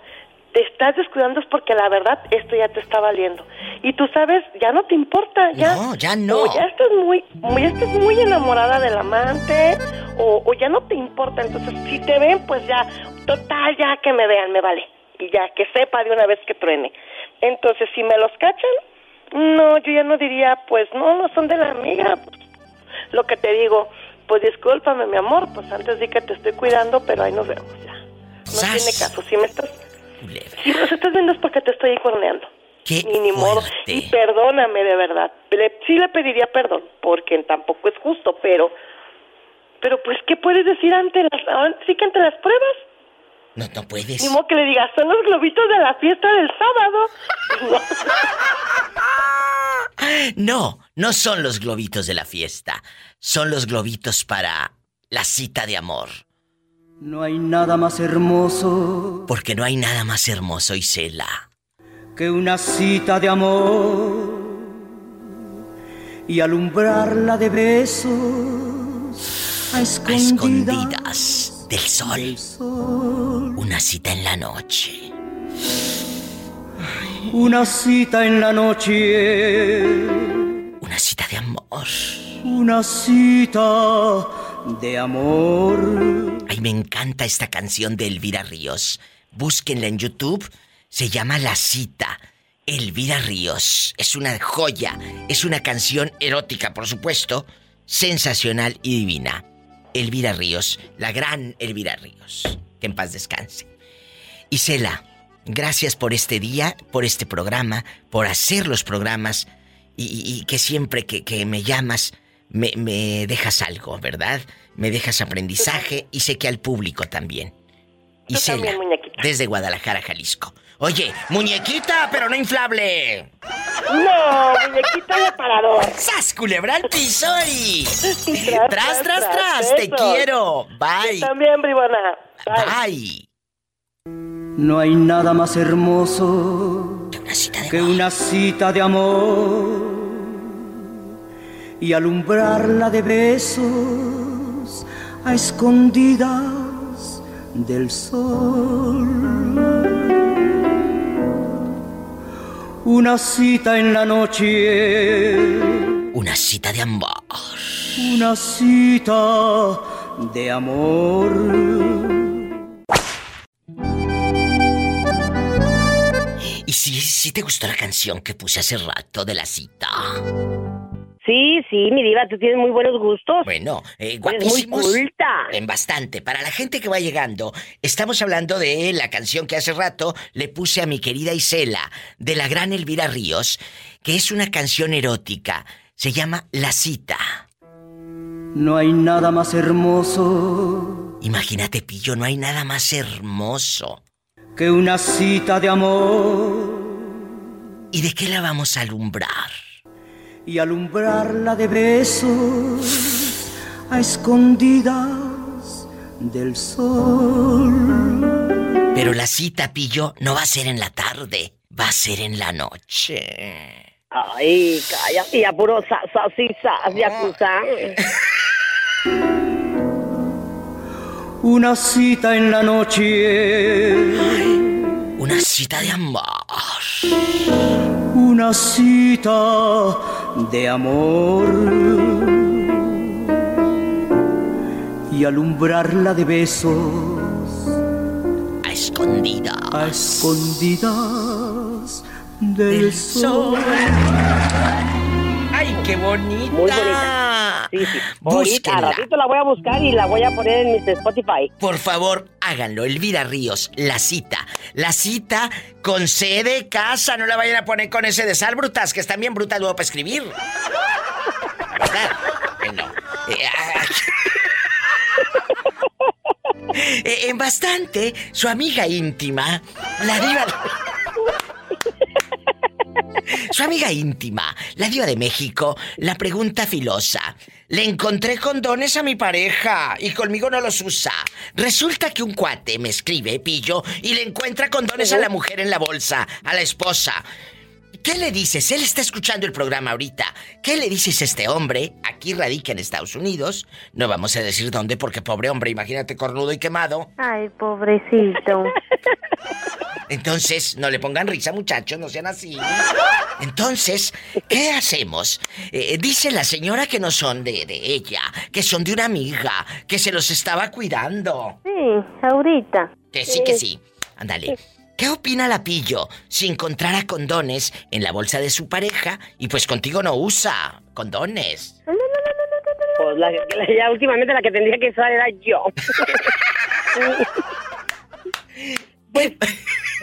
te estás descuidando es porque la verdad esto ya te está valiendo. Y tú sabes, ya no te importa, ya. No, ya no. O ya estás muy, muy- ya estás muy enamorada del amante, o, o ya no te importa. Entonces, si te ven, pues ya, total, ya que me vean, me vale. Y ya, que sepa de una vez que truene. Entonces, si me los cachan, no, yo ya no diría, pues no, no son de la amiga. pues, lo que te digo, pues discúlpame, mi amor, pues antes di que te estoy cuidando, pero ahí nos vemos ya. No tiene caso. Si me estás, si los estás viendo es porque te estoy cuerneando. Qué Ni, ni modo. Y perdóname de verdad. Le- sí le pediría perdón, porque tampoco es justo, pero, pero pues, ¿qué puedes decir ante las, sí que ante las pruebas? No, no puedes. Ni modo que le digas, son los globitos de la fiesta del sábado. No, no son los globitos de la fiesta. Son los globitos para la cita de amor. No hay nada más hermoso Porque no hay nada más hermoso, Isela. que una cita de amor y alumbrarla de besos a A escondidas. Del sol. Una cita en la noche. Una cita en la noche. Una cita de amor. Una cita de amor. Ay, me encanta esta canción de Elvira Ríos. Búsquenla en YouTube. Se llama La Cita. Elvira Ríos. Es una joya. Es una canción erótica, por supuesto. Sensacional y divina. Elvira Ríos. La gran Elvira Ríos. Que en paz descanse. Isela, gracias por este día, por este programa, por hacer los programas y, que siempre que, que me llamas me, me dejas algo, ¿verdad? Me dejas aprendizaje y sé que al público también. Isela, desde Guadalajara, Jalisco. Oye, muñequita, pero no inflable. No, muñequita de parador. ¡Sas, culebra al piso y... Tras, Tras, tras, tras, te quiero. Bye. Yo también, bribona. Bye. No hay nada más hermoso que una cita de amor y alumbrarla de besos a escondidas del sol. Una cita en la noche, Una cita de amor. una cita de amor. ¿Y si, si te gustó la canción que puse hace rato de la cita? Sí, sí, mi diva, tú tienes muy buenos gustos. Bueno, eh, Eres muy culta. En bastante. Para la gente que va llegando, estamos hablando de la canción que hace rato le puse a mi querida Isela, de la gran Elvira Ríos, que es una canción erótica. Se llama La Cita. No hay nada más hermoso Imagínate, Pillo, no hay nada más hermoso. que una cita de amor ¿Y de qué la vamos a alumbrar? Y alumbrarla de besos a escondidas del sol. Pero la cita, Pillo, no va a ser en la tarde, va a ser en la noche. Ay, calla. Y a puro sa, sa, yakuza. Una cita en la noche, Una cita de amor. una cita de amor y alumbrarla de besos a escondidas, a escondidas del sol. ¡Ay, qué bonita! Muy bonita. Sí, sí. Bonita. Al ratito la voy a buscar y la voy a poner en mis Spotify. Por favor, háganlo. Elvira Ríos, la cita. La cita con C de casa. No la vayan a poner con ese de sal, brutas, que están bien brutas luego para escribir. ¿Verdad? Bueno. eh, ah, eh, en bastante, su amiga íntima, la diva. Su amiga íntima, la diva de México, la pregunta filosa. Le encontré condones a mi pareja y conmigo no los usa. Resulta que un cuate me escribe, pillo, y le encuentra condones a la mujer en la bolsa, a la esposa. ¿Qué le dices? Él está escuchando el programa ahorita. ¿Qué le dices a este hombre? Aquí radica en Estados Unidos. No vamos a decir dónde porque pobre hombre, imagínate cornudo y quemado. Ay, pobrecito. Entonces, no le pongan risa, muchachos, no sean así. Entonces, ¿qué hacemos? Eh, dice la señora que no son de, de ella, que son de una amiga, que se los estaba cuidando. Sí, ahorita. Que sí, que sí. Ándale. ¿Qué opina la pillo si encontrara condones en la bolsa de su pareja y pues contigo no usa condones? Pues la, la- ya últimamente la que tendría que usar era yo. pues,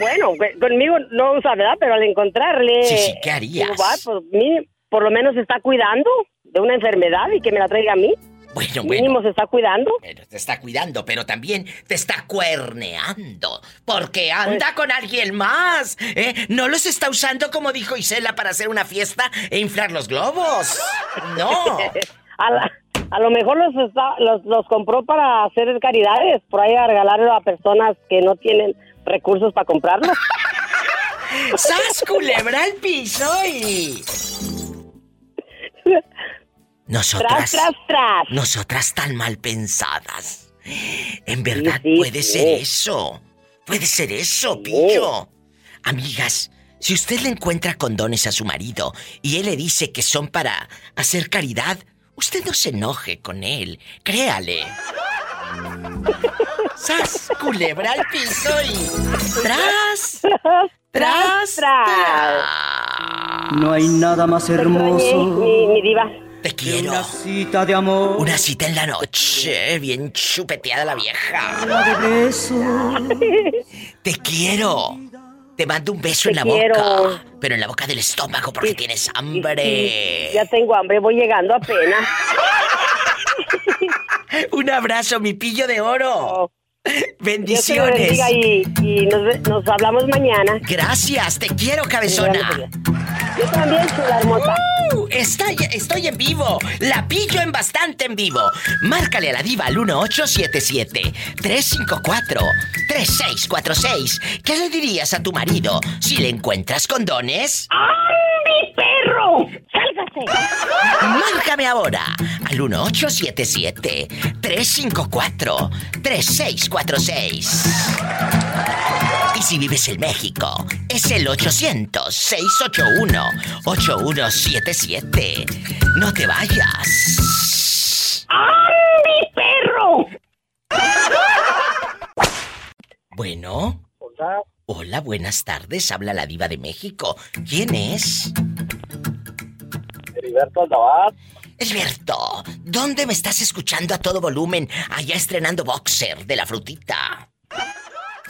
bueno, conmigo no usa, ¿verdad? Pero al encontrarle... Sí, sí, ¿qué harías? digo, va, pues, mi- por lo menos se está cuidando de una enfermedad y que me la traiga a mí. Bueno, Mínimo bueno. se está cuidando. Pero te está cuidando, pero también te está cuerneando. Porque anda con alguien más. ¿eh? No los está usando como dijo Isela para hacer una fiesta e inflar los globos. No. a, la- a lo mejor los, está- los, los compró para hacer caridades, por ahí a regalarlo a personas que no tienen recursos para comprarlo. ¡Sas, culebra al piso y... Nosotras... Tras, tras, tras. Nosotras tan mal pensadas. En verdad sí, puede sí. ser eso. Puede ser eso, pillo. Amigas, si usted le encuentra condones a su marido y él le dice que son para hacer caridad, usted no se enoje con él. Créale. ¡Sas! Culebra al piso y. ¡Tras! Tras, tras. No hay nada más hermoso. Mi, mi diva. Te quiero. Una cita de amor. Una cita en la noche, bien chupeteada la vieja. de beso. Te quiero. Te mando un beso Te en la quiero. boca. Pero en la boca del estómago porque tienes hambre. Ya tengo hambre, voy llegando apenas. Un abrazo, mi pillo de oro. Dios te lo Bendiciones. bendiga y, y nos, hablamos mañana. Gracias, te quiero, cabezona. Yo también, chula hermosa. Uh, está- estoy en vivo. La pillo en bastante en vivo. Márcale a la diva al 1877-354-3646. ¿Qué le dirías a tu marido si le encuentras condones? ¡Mi perro! ¡Sálgase! Márcame ahora al 1877-354-3646. Y si vives en México, es el 800-681-8177. No te vayas. ¡Mi perro! Bueno. Hola. Hola, buenas tardes. Habla la diva de México. ¿Quién es? Heriberto Aldabar. Heriberto, ¿dónde me estás escuchando a todo volumen? Allá estrenando Boxer de la frutita.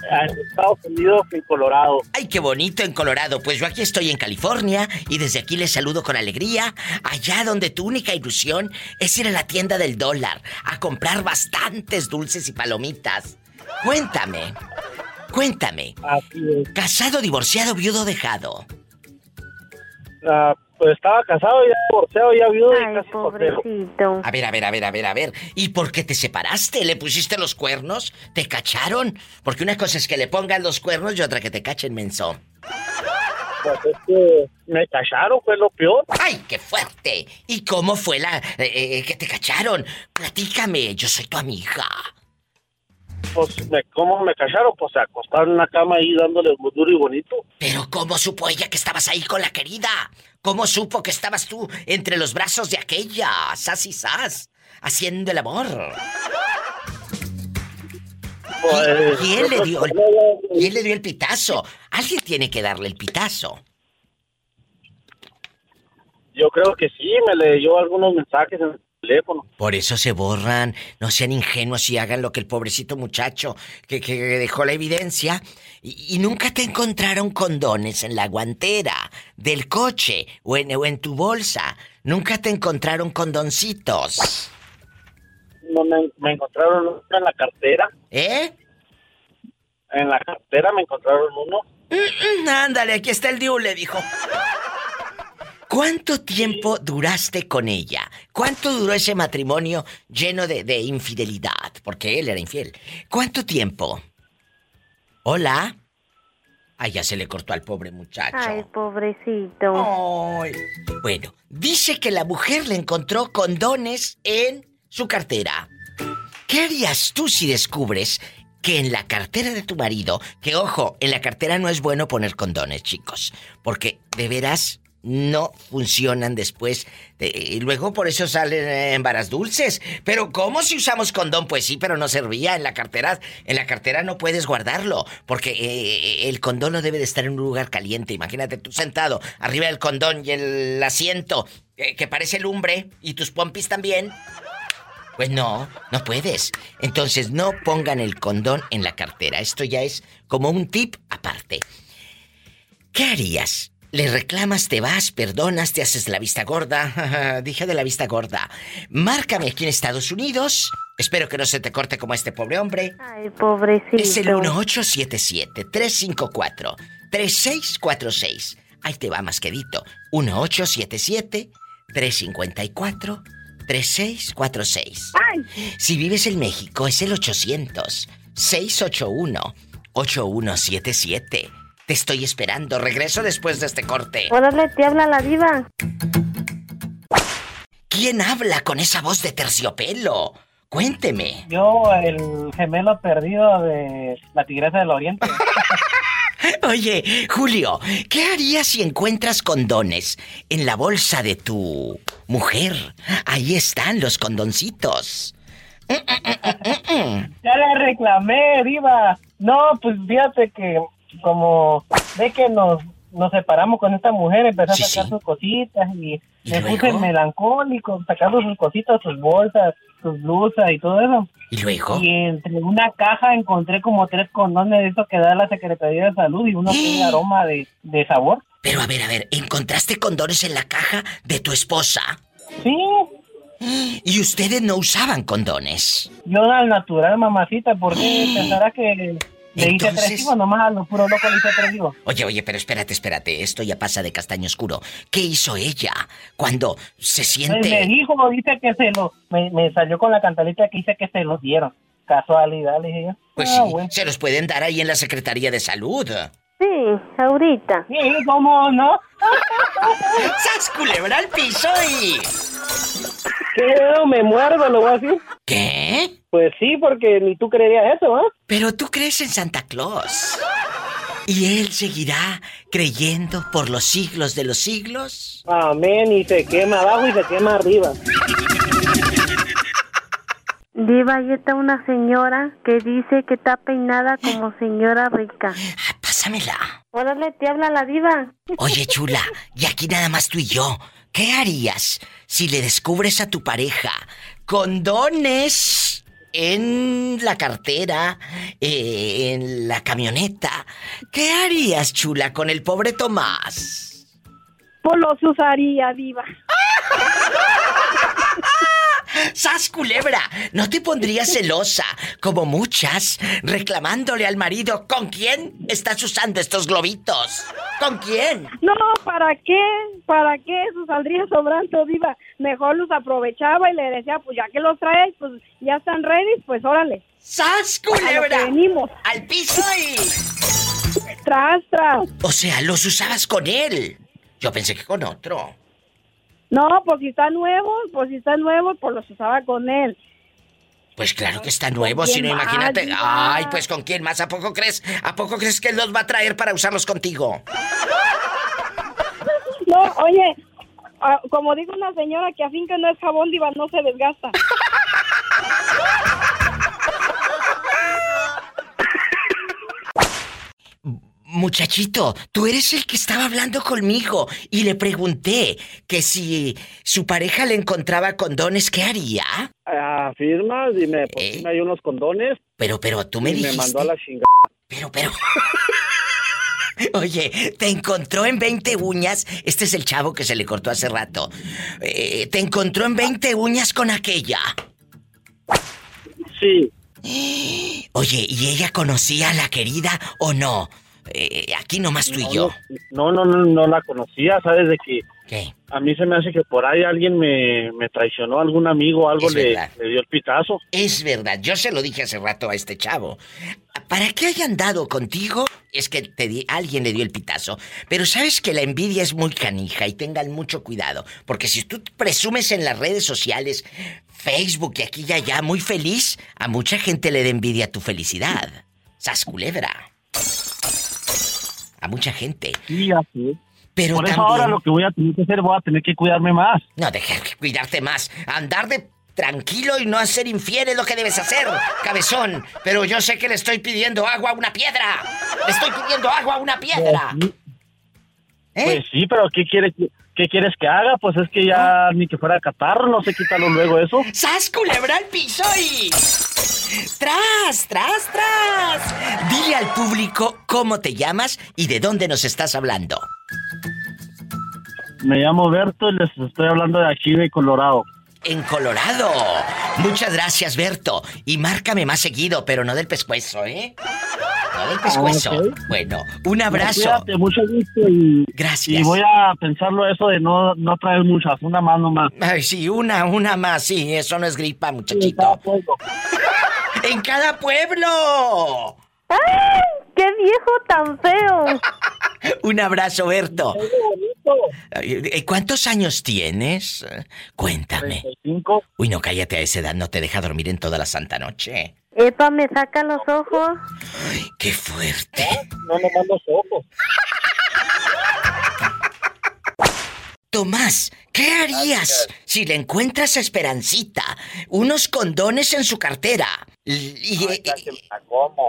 En Estados Unidos, en Colorado. Ay, qué bonito en Colorado. Pues yo aquí estoy en California y desde aquí les saludo con alegría. Allá donde tu única ilusión es ir a la tienda del dólar a comprar bastantes dulces y palomitas. Cuéntame, cuéntame. Así es. ¿Casado, divorciado, viudo, dejado? Ah, pues estaba casado, ya divorciado, ya viudo y casi. Pobrecito. A ver, a ver, a ver, a ver, a ver. ¿Y por qué te separaste? ¿Le pusiste los cuernos? ¿Te cacharon? Porque una cosa es que le pongan los cuernos y otra que te cachen, menso. Pues es que me cacharon, fue lo peor. ¡Ay, qué fuerte! ¿Y cómo fue la eh, eh, que te cacharon? Platícame, yo soy tu amiga. Pues, me, ¿cómo me cacharon? Pues se acostaron en la cama ahí dándole muy duro y bonito. Pero ¿cómo supo ella que estabas ahí con la querida? ¿Cómo supo que estabas tú entre los brazos de aquella? Sas y sas, haciendo el amor. Pues, ¿Quién le dio el, quién le dio el pitazo? Alguien tiene que darle el pitazo. Yo creo que sí, me leyó algunos mensajes en teléfono. Por eso se borran. No sean ingenuos y hagan lo que el pobrecito muchacho que, que dejó la evidencia. Y, y nunca te encontraron condones en la guantera del coche o en, o en tu bolsa. Nunca te encontraron condoncitos. No, me, me encontraron uno en la cartera. ¿Eh? En la cartera me encontraron uno. Mm, mm, ándale, aquí está el diu, le dijo. ¿Cuánto tiempo duraste con ella? ¿Cuánto duró ese matrimonio lleno de, de infidelidad? Porque él era infiel. ¿Cuánto tiempo? ¿Hola? Ay, ya se le cortó al pobre muchacho. Ay, pobrecito. Ay. Bueno, dice que la mujer le encontró condones en su cartera. ¿Qué harías tú si descubres que en la cartera de tu marido, que ojo, en la cartera no es bueno poner condones, chicos, porque de veras no funcionan después. de- y luego por eso salen eh, en varas dulces. Pero ¿cómo si usamos condón? Pues sí, pero no servía en la cartera. En la cartera no puedes guardarlo, porque eh, el condón no debe de estar en un lugar caliente. Imagínate tú sentado arriba del condón y el asiento eh, que parece lumbre y tus pompis también. Pues no, no puedes. Entonces no pongan el condón en la cartera. Esto ya es como un tip aparte. ¿Qué harías? ¿Le reclamas, te vas, perdonas, te haces la vista gorda? Dije de la vista gorda. Márcame aquí en Estados Unidos. Espero que no se te corte como este pobre hombre. Ay, pobrecito. Es el 1877-354-3646. Ahí te va más quedito. 1877-354-3646. Si vives en México es el 800-681-8177. Te estoy esperando. Regreso después de este corte. Órale, te habla la diva. ¿Quién habla con esa voz de terciopelo? Cuénteme. Yo, el gemelo perdido de la tigresa del oriente. Oye, Julio, ¿qué harías si encuentras condones en la bolsa de tu mujer? Ahí están los condoncitos. Ya le reclamé, Diva. No, pues fíjate que como ve que nos, nos separamos con esta mujer, empezó a sacar sus cositas y, me puse melancólico, sacando sus cositas, sus bolsas, sus blusas y todo eso. ¿Y luego? Y entre una caja encontré como tres condones de esos que da la Secretaría de Salud y uno tiene aroma de, de sabor. Pero a ver, a ver, ¿encontraste condones en la caja de tu esposa? Sí. ¿Y ustedes no usaban condones? Yo al natural, mamacita, ¿por qué pensará que le hice Entonces- tres hijos? Nomás a lo puro loco le hice tres hijos. Oye, oye, pero espérate, espérate, esto ya pasa de castaño oscuro. ¿Qué hizo ella cuando se siente... me dijo, dice que se lo... Me, me salió con la cantalita que dice que se los dieron. Casualidad, le dije yo. Pues Ah, sí, bueno. se los pueden dar ahí en la Secretaría de Salud. Sí, ahorita. Sí, ¿cómo no? ¡Sas culebra al piso y... ¿Qué? Me muerdo, lo voy a decir. ¿Qué? Pues sí, porque ni tú creerías eso, ¿ah? Pero tú crees en Santa Claus. ¿Y él seguirá creyendo por los siglos de los siglos? Amén, y se quema abajo y se quema arriba. Diva, ahí está una señora que dice que está peinada como señora rica. Pásamela. Órale, te habla la diva. Oye, chula, y aquí nada más tú y yo. ¿Qué harías si le descubres a tu pareja condones en la cartera, eh, en la camioneta? ¿Qué harías, chula, con el pobre Tomás? Pues los usaría, diva. ¡Sas culebra! ¿No te pondrías celosa, como muchas, reclamándole al marido con quién estás usando estos globitos? ¿Con quién? No, ¿para qué? ¿Para qué? Eso saldría sobrando, diva. Mejor los aprovechaba y le decía, pues ya que los traes, pues ya están ready, pues órale. ¡Sas, culebra! venimos. ¡Al piso y... Tras, tras. O sea, los usabas con él. Yo pensé que con otro. No, pues si está nuevo, pues si está nuevo, pues los usaba con él. Pues claro que está nuevo, si no imagínate. Ay, pues con quién más, ¿a poco crees? ¿A poco crees que él los va a traer para usarlos contigo? No, oye, ah, como digo una señora que a fin que no es jabón, diva, no se desgasta. Muchachito, tú eres el que estaba hablando conmigo y le pregunté que si su pareja le encontraba condones, ¿qué haría? Ah, firmas y me, sí me dio unos condones. Pero, pero tú me y dijiste... me mandó a la chingada. Pero, pero... Oye, te encontró en 20 uñas. Este es el chavo que se le cortó hace rato. Eh, te encontró en 20 uñas con aquella. Sí. Oye, ¿y ella conocía a la querida o no? Eh, aquí nomás tú y yo. No, no, no, no la conocía, ¿sabes? De que ¿Qué? a mí se me hace que por ahí alguien me, me traicionó, algún amigo, algo Es le, verdad. le dio el pitazo. Es verdad, yo se lo dije hace rato a este chavo. Para que haya andado contigo, es que te di- alguien le dio el pitazo. Pero sabes que la envidia es muy canija y tengan mucho cuidado. Porque si tú presumes en las redes sociales, Facebook y aquí y allá, muy feliz, a mucha gente le da envidia tu felicidad. Sas culebra. Mucha gente. Sí, así es. Pero Por eso también- ahora lo que voy a tener que hacer, voy a tener que cuidarme más. No, deja que cuidarte más. Andar de tranquilo y no hacer infiel es lo que debes hacer, cabezón. Pero yo sé que le estoy pidiendo agua a una piedra. Le estoy pidiendo agua a una piedra. ¿Eh? Pues sí, pero ¿qué, quiere, ¿qué quieres que haga? Pues es que ya ni que fuera catarro, no sé quítalo luego eso. ¡Sas, culebra al piso y... ¡Tras, tras, tras! Dile al público cómo te llamas y de dónde nos estás hablando. Me llamo Berto y les estoy hablando de aquí de Colorado. En Colorado. Muchas gracias, Berto. Y márcame más seguido, pero no del pescuezo, ¿eh? No del pescuezo. Ok. Bueno, un abrazo. Cuídate, mucho gusto y... Gracias. Y voy a pensarlo eso de no, no traer muchas, una más nomás. Ay, sí, una, una más, sí, eso no es gripa, muchachito. ¡En cada pueblo! ¡Ay! ¡Qué viejo tan feo! Un abrazo, Berto. Ay, ¿Cuántos años tienes? Cuéntame. Uy, no, cállate a esa edad, no te deja dormir en toda la santa noche. Epa, me saca los ojos. ¡Qué fuerte! No nomás los ojos. Tomás, ¿Qué harías si le encuentras a Esperancita unos condones en su cartera? Y,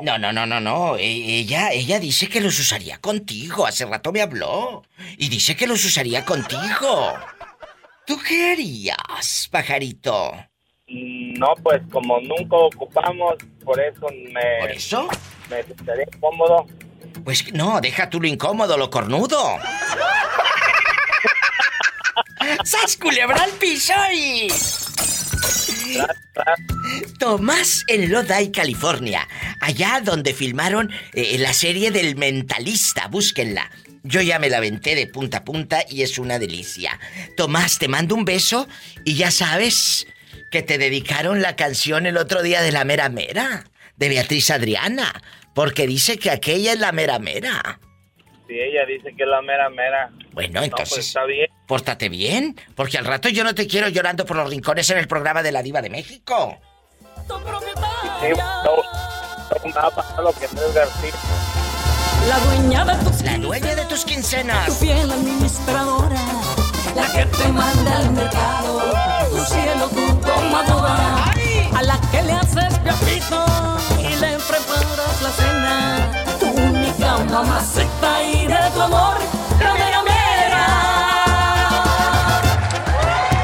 no, no, no, no, no. E- Ella, ella dice que los usaría contigo. Hace rato me habló. Y dice que los usaría contigo. ¿Tú qué harías, pajarito? Mm, No, pues como nunca ocupamos, por eso me... ¿Por eso? Me sentiría cómodo. Pues no, deja tú lo incómodo, lo cornudo. ¡Sas culebra al piso y... Tomás en Lodi, California. Allá donde filmaron eh, la serie del mentalista. Búsquenla. Yo ya me la aventé de punta a punta y es una delicia. Tomás, te mando un beso y ya sabes que te dedicaron la canción el otro día de la mera mera. De Beatriz Adriana. Porque dice que aquella es la mera mera. Si ella dice que es la mera mera. Bueno, No, entonces... pues está bien. Pórtate bien, porque al rato yo no te quiero llorando por los rincones en el programa de la Diva de México. Sí, no, no me ha pasado lo que Andrés García. La dueña de tus La dueña de tus quincenas. Tu fiel administradora. La que te manda al mercado. Tu cielo, tu tomadora. A la que le haces piojito y le preparas la cena. Y de tu amor. La mera mera.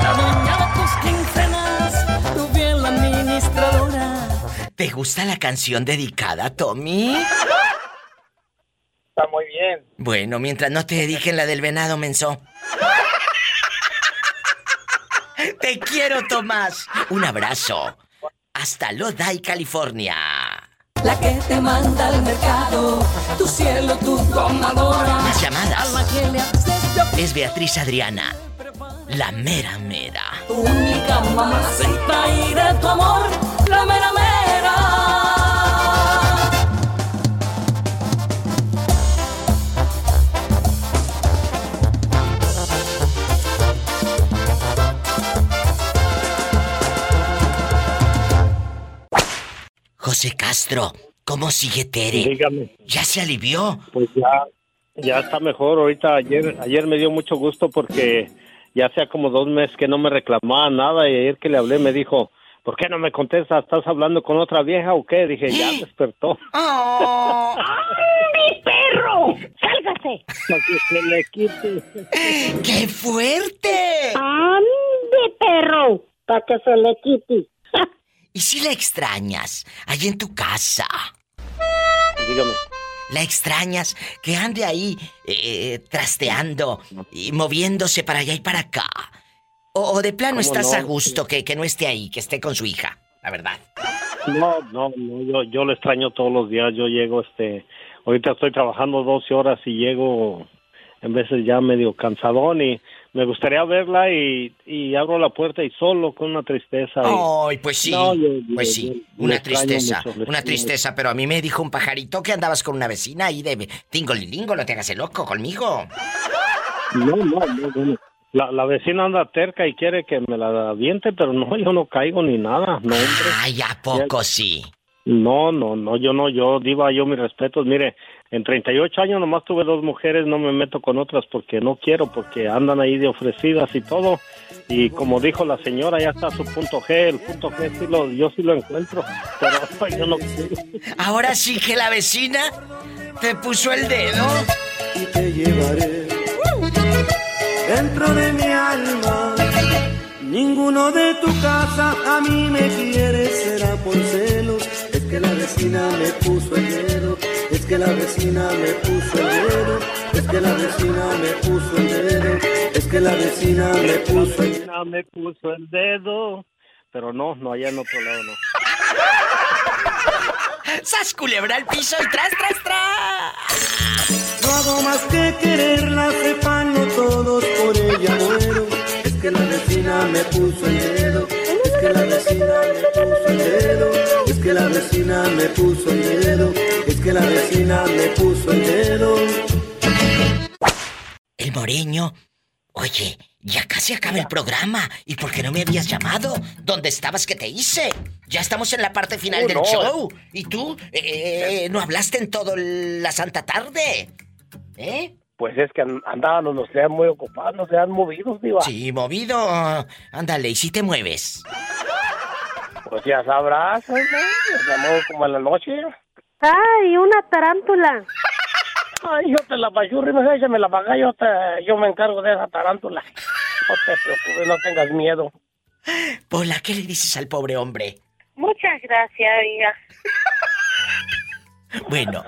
La dueña de tus quincenas. Tu fiel administradora. ¿Te gusta la canción dedicada, Tommy? Está muy bien. Bueno, mientras no te dediquen la del venado, menso. Te quiero, Tomás. Un abrazo. Hasta Lodi, California. La que te manda al mercado, tu cielo, tu tomadora. Más llamadas. Es Beatriz Adriana. La mera mera. tu única mamacita y de tu amor, la mera mera. José Castro, ¿cómo sigue Tere? Dígame. ¿Ya se alivió? Pues ya, ya está mejor. Ahorita ayer, ayer me dio mucho gusto porque ya hacía como dos meses que no me reclamaba nada y ayer que le hablé me dijo, ¿por qué no me contestas? ¿Estás hablando con otra vieja o qué? Dije, ya despertó. ¡Mi perro! ¡Sálgase! Para que se le quite. ¡Qué fuerte! ¡Ande, perro! Para que se le quite. ¿Y si la extrañas? Allí en tu casa. Dígame. ¿La extrañas? Que ande ahí eh, trasteando y moviéndose para allá y para acá. O, o de plano ¿Cómo estás no? a gusto que, que no esté ahí, que esté con su hija, la verdad. No, no, no, yo, yo lo extraño todos los días. Yo llego, este, ahorita estoy trabajando 12 horas y llego en veces ya medio cansadón y me gustaría verla y, y abro la puerta y solo con una tristeza. Ay, pues sí, No, yo- yo- pues sí, yo una tristeza, mucho, una tristeza, pero a mí me dijo un pajarito que andabas con una vecina ahí de tingolilingo, no te hagas el loco conmigo. No, no, no, bueno. La, la vecina anda terca y quiere que me la aviente, pero no, yo no caigo ni nada, no, hombre. Ay, ¿a poco sí? No, no, no, yo no, yo, diva, yo mis respetos. Mire, en 38 años nomás tuve dos mujeres, no me meto con otras porque no quiero, porque andan ahí de ofrecidas y todo. Y como dijo la señora, ya está su punto G, el punto G sí lo, yo sí lo encuentro, pero yo no quiero. Ahora sí que la vecina te puso el dedo. y te llevaré dentro de mi alma. Ninguno de tu casa a mí me quiere, será por celos. Es que la vecina me puso el dedo, que la vecina me puso el dedo, es que la vecina me puso el dedo, es que la vecina me puso el dedo. vecina me puso el dedo, pero no, no, allá en otro lado no. ¡Sas culebra al piso y tras, tras, tras! No hago más que quererla, sepanlo todos, por ella muero. Es que la vecina me puso el dedo, es que la vecina me puso el dedo, es que la vecina me puso el dedo, es que la vecina me puso el dedo. El moreño. Oye, ya casi acaba el programa. ¿Y por qué no me habías llamado? ¿Dónde estabas que te hice? Ya estamos en la parte final Oh, del no. show. ¿Y tú? Eh, ¿No hablaste en toda la santa tarde? ¿Eh? Pues es que an- andábamos, no sean muy ocupados, no sean movidos, diva. Sí, movido. Ándale, y si te mueves. Pues ya sabrás, ¿no? Llamó como en la noche. ¡Ay, una tarántula! Ay, yo te la pachurri, no sé, me la paga, yo, te, yo me encargo de esa tarántula. No te preocupes, no tengas miedo. Pola, ¿qué le dices al pobre hombre? Muchas gracias, oiga. Bueno,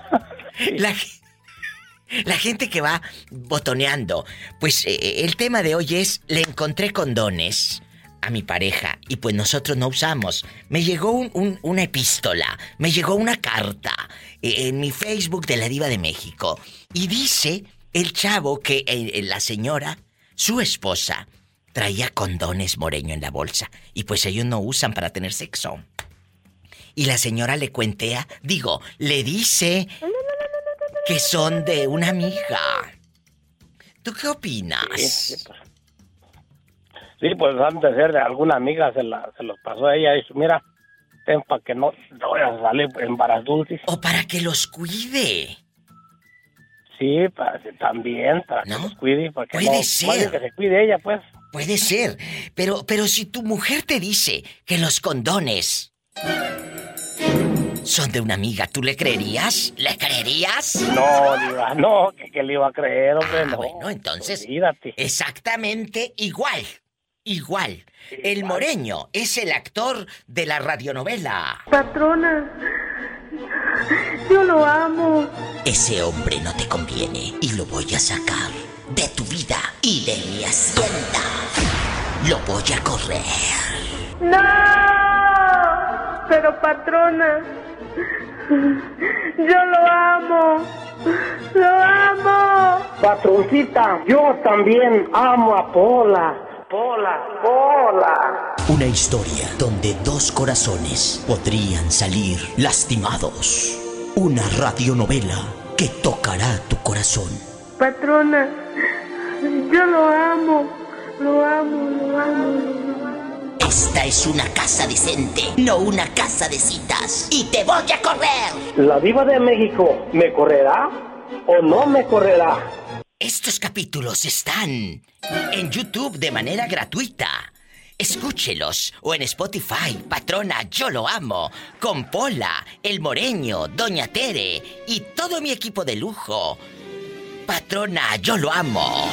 la gente que va botoneando, pues eh, el tema de hoy es, le encontré condones a mi pareja y pues nosotros no usamos. Me llegó un- un- una epístola, me llegó una carta eh, en mi Facebook de la Diva de México y dice el chavo que eh, la señora, su esposa, traía condones moreño en la bolsa y pues ellos no usan para tener sexo. Y la señora le cuentea, digo, le dice que son de una amiga. ¿Tú qué opinas? Sí, pues. Antes de ser de alguna amiga se, la, se los pasó a ella y dijo, mira, ten para que no te vayas a salir en varas dulces. O para que los cuide. Sí, para, también, para que los cuide, para que Puede no, ser. que se cuide ella, pues. Puede ser, pero, pero si tu mujer te dice que los condones son de una amiga, ¿tú le creerías? ¿Le creerías? No, diva, no, que, que le iba a creer, hombre, no. Ah, Bueno, entonces, Olvídate. exactamente igual, igual. El moreño es el actor de la radionovela. Patrona, yo lo amo. Ese hombre no te conviene y lo voy a sacar de tu vida y de mi hacienda. Lo voy a correr. ¡No! Pero patrona, yo lo amo. Lo amo. Patroncita, yo también amo a Pola. Pola, Pola. Una historia donde dos corazones podrían salir lastimados. Una radionovela que tocará tu corazón. Patrona, yo lo amo. Lo amo, lo amo, lo amo. Esta es una casa decente, no una casa de citas. Y te voy a correr. ¿La diva de México me correrá o no me correrá? Estos capítulos están en YouTube de manera gratuita. Escúchelos o en Spotify, patrona, yo lo amo, con Pola, El Moreño, Doña Tere y todo mi equipo de lujo. Patrona, yo lo amo.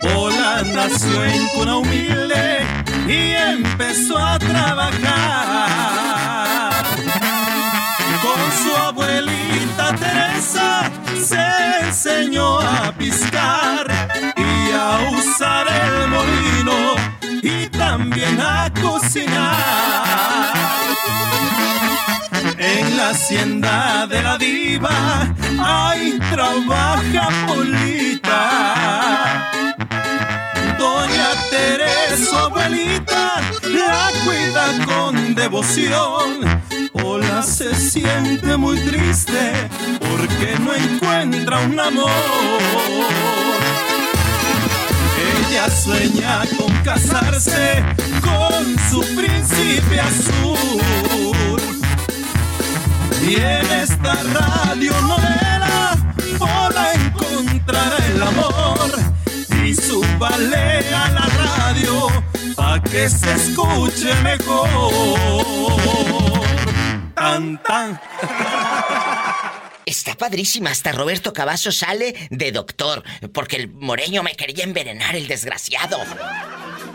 Pola nació en cuna humilde y empezó a trabajar. Con su abuelita Teresa se enseñó a piscar y a usar el molino y también a cocinar. En la hacienda de la diva, ahí trabaja Polita. Doña Teresa, abuelita, la cuida con devoción. Hola se siente muy triste porque no encuentra un amor. Ella sueña con casarse con su príncipe azul. Y en esta radio novela Pola encontrará el amor y súbale a la radio pa' que se escuche mejor. Tan tan. Está padrísima, hasta Roberto Cavazo sale de doctor, porque el moreño me quería envenenar, el desgraciado.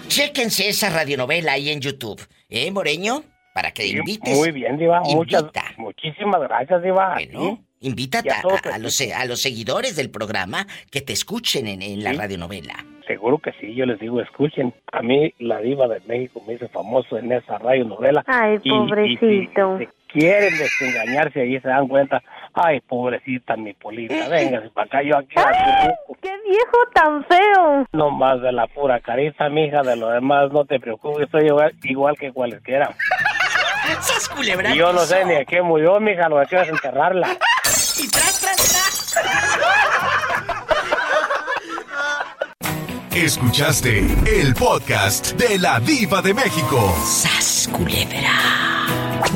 Chéquense esa radionovela ahí en YouTube. ¿Eh, Moreño? Para que invites. Muy bien, Diva. Muchas, muchísimas gracias, Diva. Bueno, Invítate a a, a los, a los seguidores del programa que te escuchen en, en la Sí. radionovela. Seguro que sí, yo les digo, escuchen. A mí, la diva de México me hizo famoso en esa radio novela. Ay, Y- y pobrecito. Quieren desengañarse ahí, se dan cuenta. Ay, pobrecita mi polita, véngase para acá, yo aquí a tu- ¡Qué viejo tan feo! No más de la pura carita, mija, de lo demás no te preocupes, soy igual, igual que cualquiera. ¡Sas culebra! Y yo no sé ni a qué murió, mija, lo que quiero es enterrarla. Y tras, tras, tras. Escuchaste el podcast de la Diva de México. ¡Sas culebra!